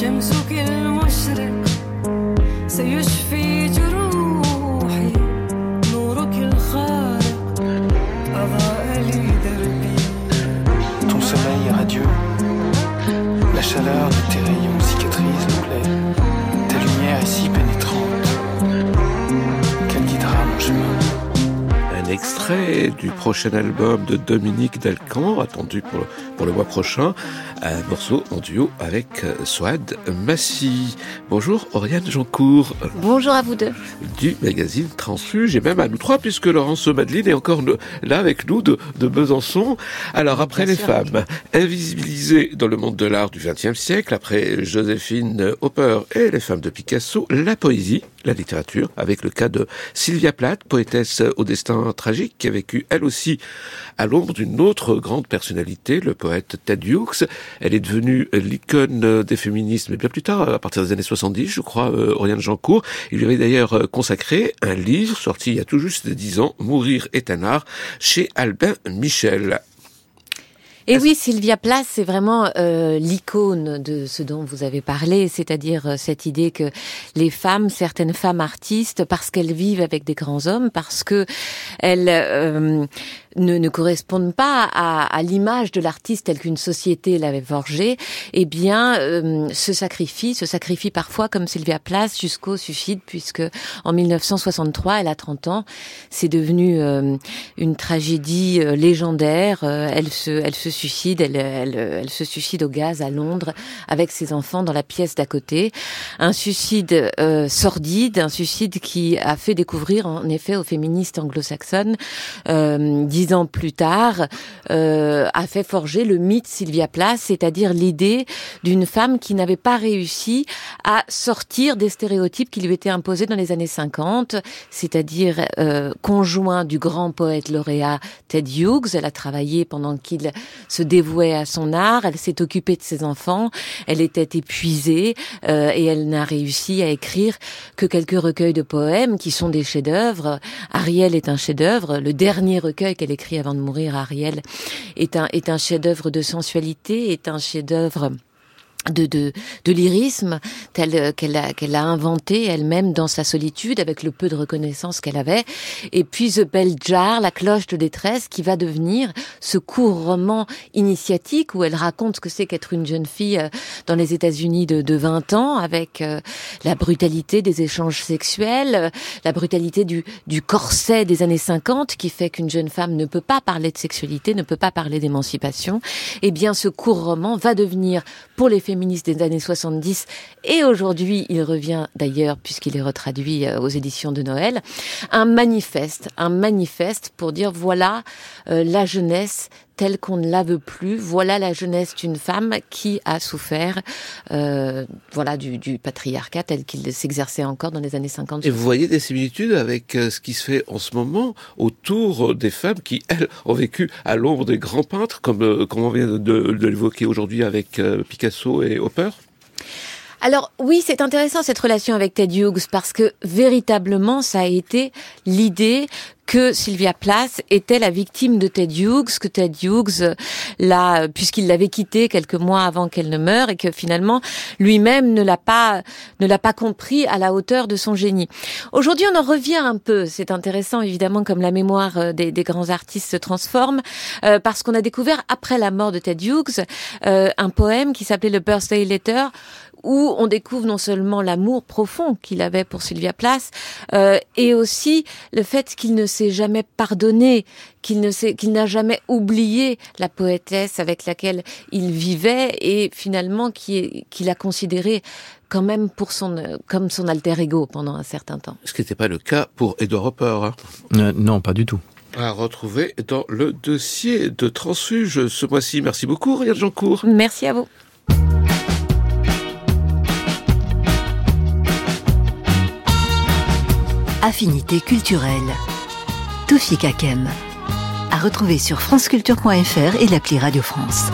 شمسك المشرق سيشفي جروحي Ton radieux, la chaleur de tes rayons cicatrise nos plaies, ta lumière est si pénétrante qu'elle guidera mon chemin. Un extrait du prochain album de Dominique Delcan, attendu pour le mois prochain. Un morceau en duo avec euh, Swad Massy. Bonjour Oriane Jancourt. Bonjour à vous deux. Du magazine Transfuge et même à nous trois puisque Laurence Madeline est encore là avec nous de, de Besançon. Alors après Bien les sûr. femmes invisibilisées dans le monde de l'art du XXe siècle, après Joséphine Hopper et les femmes de Picasso, la poésie, la littérature, avec le cas de Sylvia Plath, poétesse au destin tragique, qui a vécu elle aussi à l'ombre d'une autre grande personnalité, le poète Ted Hughes. Elle est devenue l'icône des féministes, mais bien plus tard, à partir des années 70, je crois, euh, Oriane Jancourt. Il lui avait d'ailleurs euh, consacré un livre sorti il y a tout juste 10 ans, Mourir est un art, chez Albin Michel. Et oui, Sylvia Plath, c'est vraiment euh, l'icône de ce dont vous avez parlé, c'est-à-dire euh, cette idée que les femmes, certaines femmes artistes, parce qu'elles vivent avec des grands hommes, parce que elles euh, ne, ne correspondent pas à, à l'image de l'artiste telle qu'une société l'avait forgée, eh bien, euh, se sacrifient, se sacrifient parfois comme Sylvia Plath jusqu'au suicide, puisque en 1963, elle a 30 ans, c'est devenu euh, une tragédie euh, légendaire. Euh, elle se, elle se suicide, elle, elle, elle se suicide au gaz à Londres avec ses enfants dans la pièce d'à côté. Un suicide euh, sordide, un suicide qui a fait découvrir en effet aux féministes anglo-saxonnes euh, dix ans plus tard, euh, a fait forger le mythe Sylvia Plath, c'est-à-dire l'idée d'une femme qui n'avait pas réussi à sortir des stéréotypes qui lui étaient imposés dans les années 50, c'est-à-dire euh, conjoint du grand poète lauréat Ted Hughes. Elle a travaillé pendant qu'il se dévouait à son art, elle s'est occupée de ses enfants, elle était épuisée euh, et elle n'a réussi à écrire que quelques recueils de poèmes qui sont des chefs-d'œuvre. Ariel est un chef-d'œuvre, le dernier recueil qu'elle écrit avant de mourir, Ariel, est un, chef-d'œuvre de sensualité, est un chef-d'œuvre de, de, de lyrisme tel qu'elle a, qu'elle a inventé elle-même dans sa solitude avec le peu de reconnaissance qu'elle avait et puis The Bell Jar, la cloche de détresse qui va devenir ce court roman initiatique où elle raconte ce que c'est qu'être une jeune fille euh, dans les États-Unis de, de 20 ans avec euh, la brutalité des échanges sexuels, euh, la brutalité du, du corset des années 50 qui fait qu'une jeune femme ne peut pas parler de sexualité, ne peut pas parler d'émancipation. Eh bien, ce court roman va devenir pour les féministes des années 70 et aujourd'hui, il revient d'ailleurs puisqu'il est retraduit euh, aux éditions de Noël, un manifeste, un manifeste pour dire voilà euh, la jeunesse telle qu'on ne la veut plus. Voilà la jeunesse d'une femme qui a souffert, euh, voilà, du, patriarcat tel qu'il s'exerçait encore dans les années 50. Et vous voyez des similitudes avec euh, ce qui se fait en ce moment autour des femmes qui, elles, ont vécu à l'ombre des grands peintres, comme, euh, comme on vient de, l'évoquer aujourd'hui avec euh, Picasso et Hopper? Alors oui, c'est intéressant cette relation avec Ted Hughes parce que véritablement, ça a été l'idée que Sylvia Plath était la victime de Ted Hughes, que Ted Hughes l'a, puisqu'il l'avait quittée quelques mois avant qu'elle ne meure, et que finalement lui-même ne l'a pas ne l'a pas compris à la hauteur de son génie. Aujourd'hui, on en revient un peu. C'est intéressant évidemment comme la mémoire euh, des, des grands artistes se transforme, euh, parce qu'on a découvert après la mort de Ted Hughes euh, un poème qui s'appelait le Birthday Letter où on découvre non seulement l'amour profond qu'il avait pour Sylvia Plath, euh, et aussi le fait qu'il ne s'est jamais pardonné, qu'il ne s'est, qu'il n'a jamais oublié la poétesse avec laquelle il vivait, et finalement qui est- qu'il a considéré quand même pour son, comme son alter ego pendant un certain temps. Ce qui n'était pas le cas pour Edward Hopper. Hein. Euh, non, pas du tout. À retrouver dans le dossier de Transfuge ce mois-ci. Merci beaucoup, Riyad Jancourt. Merci à vous. Affinité culturelle. Toufik Kakem. À retrouver sur franceculture.fr et l'appli Radio France.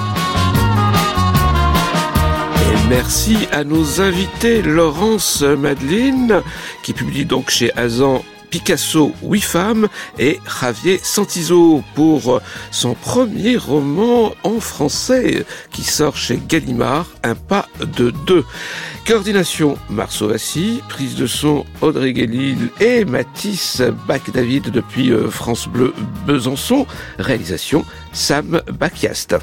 Et merci à nos invités, Laurence Madeline, qui publie donc chez Azan Picasso, huit femmes, et Javier Santizo pour son premier roman en français qui sort chez Gallimard, Un pas de deux. Coordination Marceau Vassy, prise de son Audrey Guélil et Mathis Bac-David depuis euh, France Bleu Besançon, réalisation Sam Bakiast.